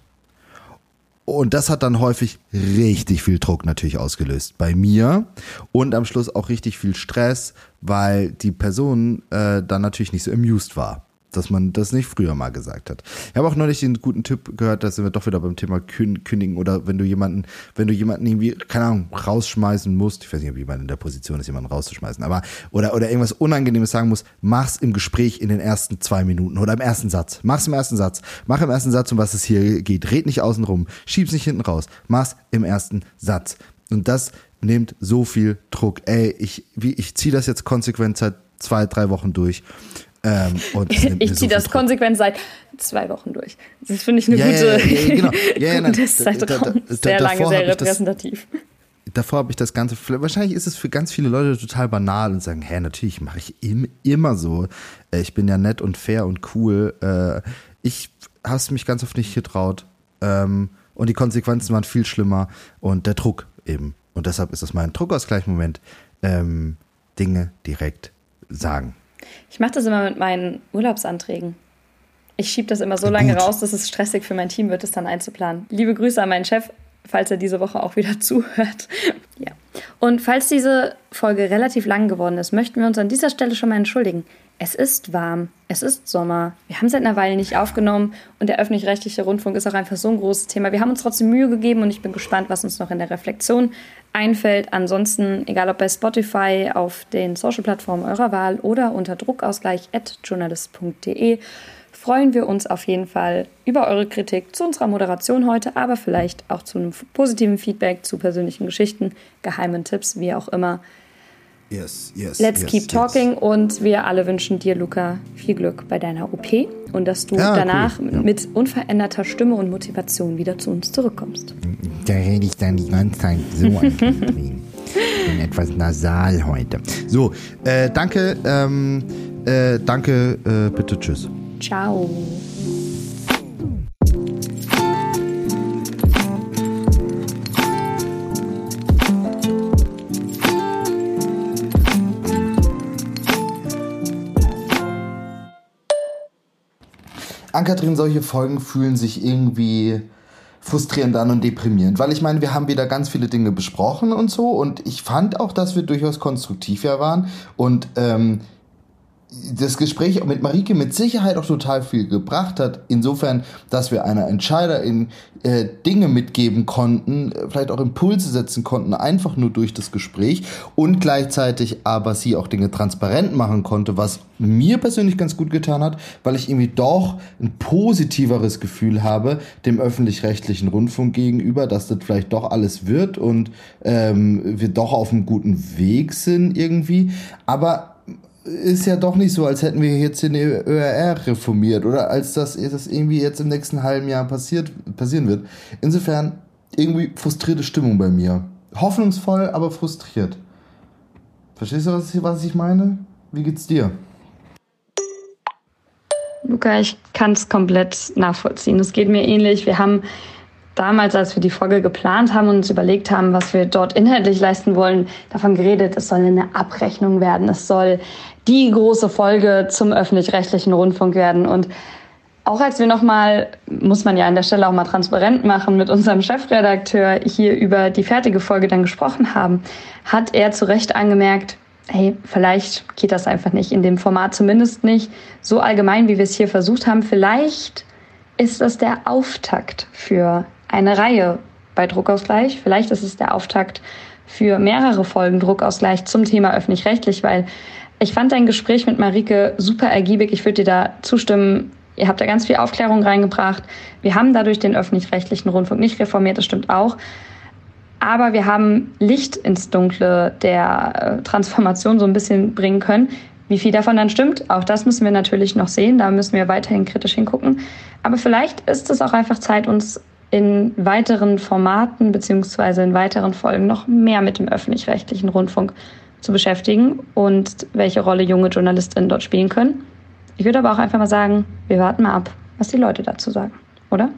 Und das hat dann häufig richtig viel Druck natürlich ausgelöst bei mir und am Schluss auch richtig viel Stress, weil die Person äh, dann natürlich nicht so amused war dass man das nicht früher mal gesagt hat. Ich habe auch neulich den guten Tipp gehört, da sind wir doch wieder beim Thema kündigen oder wenn du jemanden, wenn du jemanden irgendwie, keine Ahnung, rausschmeißen musst, ich weiß nicht, ob jemand in der Position ist, jemanden rauszuschmeißen, aber oder, oder irgendwas Unangenehmes sagen muss, mach's im Gespräch in den ersten zwei Minuten oder im ersten Satz. Mach's im ersten Satz. Mach im ersten Satz, um was es hier geht. Red nicht außen rum. Schieb's nicht hinten raus. Mach's im ersten Satz. Und das nimmt so viel Druck. Ey, ich, wie, ich ziehe das jetzt konsequent seit zwei, drei Wochen durch. Ähm, ich ziehe das konsequent seit zwei Wochen durch. Das finde ich eine ja, gute, ja, ja, genau. ja, nein, Testzeitraum. Sehr lange, sehr repräsentativ. Das, davor habe ich das Ganze, wahrscheinlich ist es für ganz viele Leute total banal und sagen, hä, natürlich mache ich im, immer so. Äh, ich bin ja nett und fair und cool. Äh, ich habe mich ganz oft nicht getraut. Ähm, und die Konsequenzen waren viel schlimmer und der Druck eben. Und deshalb ist das mein Druckausgleichmoment. Ähm, Dinge direkt sagen. Ich mache das immer mit meinen Urlaubsanträgen. Ich schiebe das immer so lange Gut. raus, dass es stressig für mein Team wird, es dann einzuplanen. Liebe Grüße an meinen Chef, falls er diese Woche auch wieder zuhört. ja. Und falls diese Folge relativ lang geworden ist, möchten wir uns an dieser Stelle schon mal entschuldigen. Es ist warm, es ist Sommer, wir haben seit einer Weile nicht aufgenommen und der öffentlich-rechtliche Rundfunk ist auch einfach so ein großes Thema. Wir haben uns trotzdem Mühe gegeben und ich bin gespannt, was uns noch in der Reflexion einfällt. Ansonsten, egal ob bei Spotify, auf den Social-Plattformen eurer Wahl oder unter druckausgleich.journalist.de, freuen wir uns auf jeden Fall über eure Kritik zu unserer Moderation heute, aber vielleicht auch zu einem positiven Feedback, zu persönlichen Geschichten, geheimen Tipps, wie auch immer. Yes, yes. Let's yes, keep talking yes. und wir alle wünschen dir, Luca, viel Glück bei deiner OP und dass du ja, danach cool. ja. mit unveränderter Stimme und Motivation wieder zu uns zurückkommst. Da rede ich dann die ganze Zeit so an bin etwas nasal heute. So, äh, danke, ähm, äh, danke, äh, bitte, tschüss. Ciao. Ankatrin, solche Folgen fühlen sich irgendwie frustrierend an und deprimierend, weil ich meine, wir haben wieder ganz viele Dinge besprochen und so und ich fand auch, dass wir durchaus konstruktiv ja waren und ähm, das Gespräch mit Marike mit Sicherheit auch total viel gebracht hat. Insofern, dass wir einer Entscheiderin äh, Dinge mitgeben konnten, vielleicht auch Impulse setzen konnten, einfach nur durch das Gespräch und gleichzeitig aber sie auch Dinge transparent machen konnte, was mir persönlich ganz gut getan hat, weil ich irgendwie doch ein positiveres Gefühl habe dem öffentlich-rechtlichen Rundfunk gegenüber, dass das vielleicht doch alles wird und ähm, wir doch auf einem guten Weg sind irgendwie. Aber ist ja doch nicht so, als hätten wir jetzt den ÖRR reformiert oder als das, das irgendwie jetzt im nächsten halben Jahr passiert, passieren wird. Insofern irgendwie frustrierte Stimmung bei mir. Hoffnungsvoll, aber frustriert. Verstehst du, was ich, was ich meine? Wie geht's dir? Luca, ich kann es komplett nachvollziehen. Es geht mir ähnlich. Wir haben damals, als wir die Folge geplant haben und uns überlegt haben, was wir dort inhaltlich leisten wollen, davon geredet, es soll eine Abrechnung werden. Es soll die große Folge zum öffentlich-rechtlichen Rundfunk werden. Und auch als wir nochmal, muss man ja an der Stelle auch mal transparent machen, mit unserem Chefredakteur hier über die fertige Folge dann gesprochen haben, hat er zu Recht angemerkt, hey, vielleicht geht das einfach nicht in dem Format, zumindest nicht so allgemein, wie wir es hier versucht haben. Vielleicht ist das der Auftakt für eine Reihe bei Druckausgleich. Vielleicht ist es der Auftakt für mehrere Folgen Druckausgleich zum Thema öffentlich-rechtlich, weil Ich fand dein Gespräch mit Marike super ergiebig. Ich würde dir da zustimmen. Ihr habt da ganz viel Aufklärung reingebracht. Wir haben dadurch den öffentlich-rechtlichen Rundfunk nicht reformiert, das stimmt auch. Aber wir haben Licht ins Dunkle der äh, Transformation so ein bisschen bringen können. Wie viel davon dann stimmt, auch das müssen wir natürlich noch sehen. Da müssen wir weiterhin kritisch hingucken. Aber vielleicht ist es auch einfach Zeit, uns in weiteren Formaten beziehungsweise in weiteren Folgen noch mehr mit dem öffentlich-rechtlichen Rundfunk zu beschäftigen und welche Rolle junge JournalistInnen dort spielen können. Ich würde aber auch einfach mal sagen, wir warten mal ab, was die Leute dazu sagen, oder?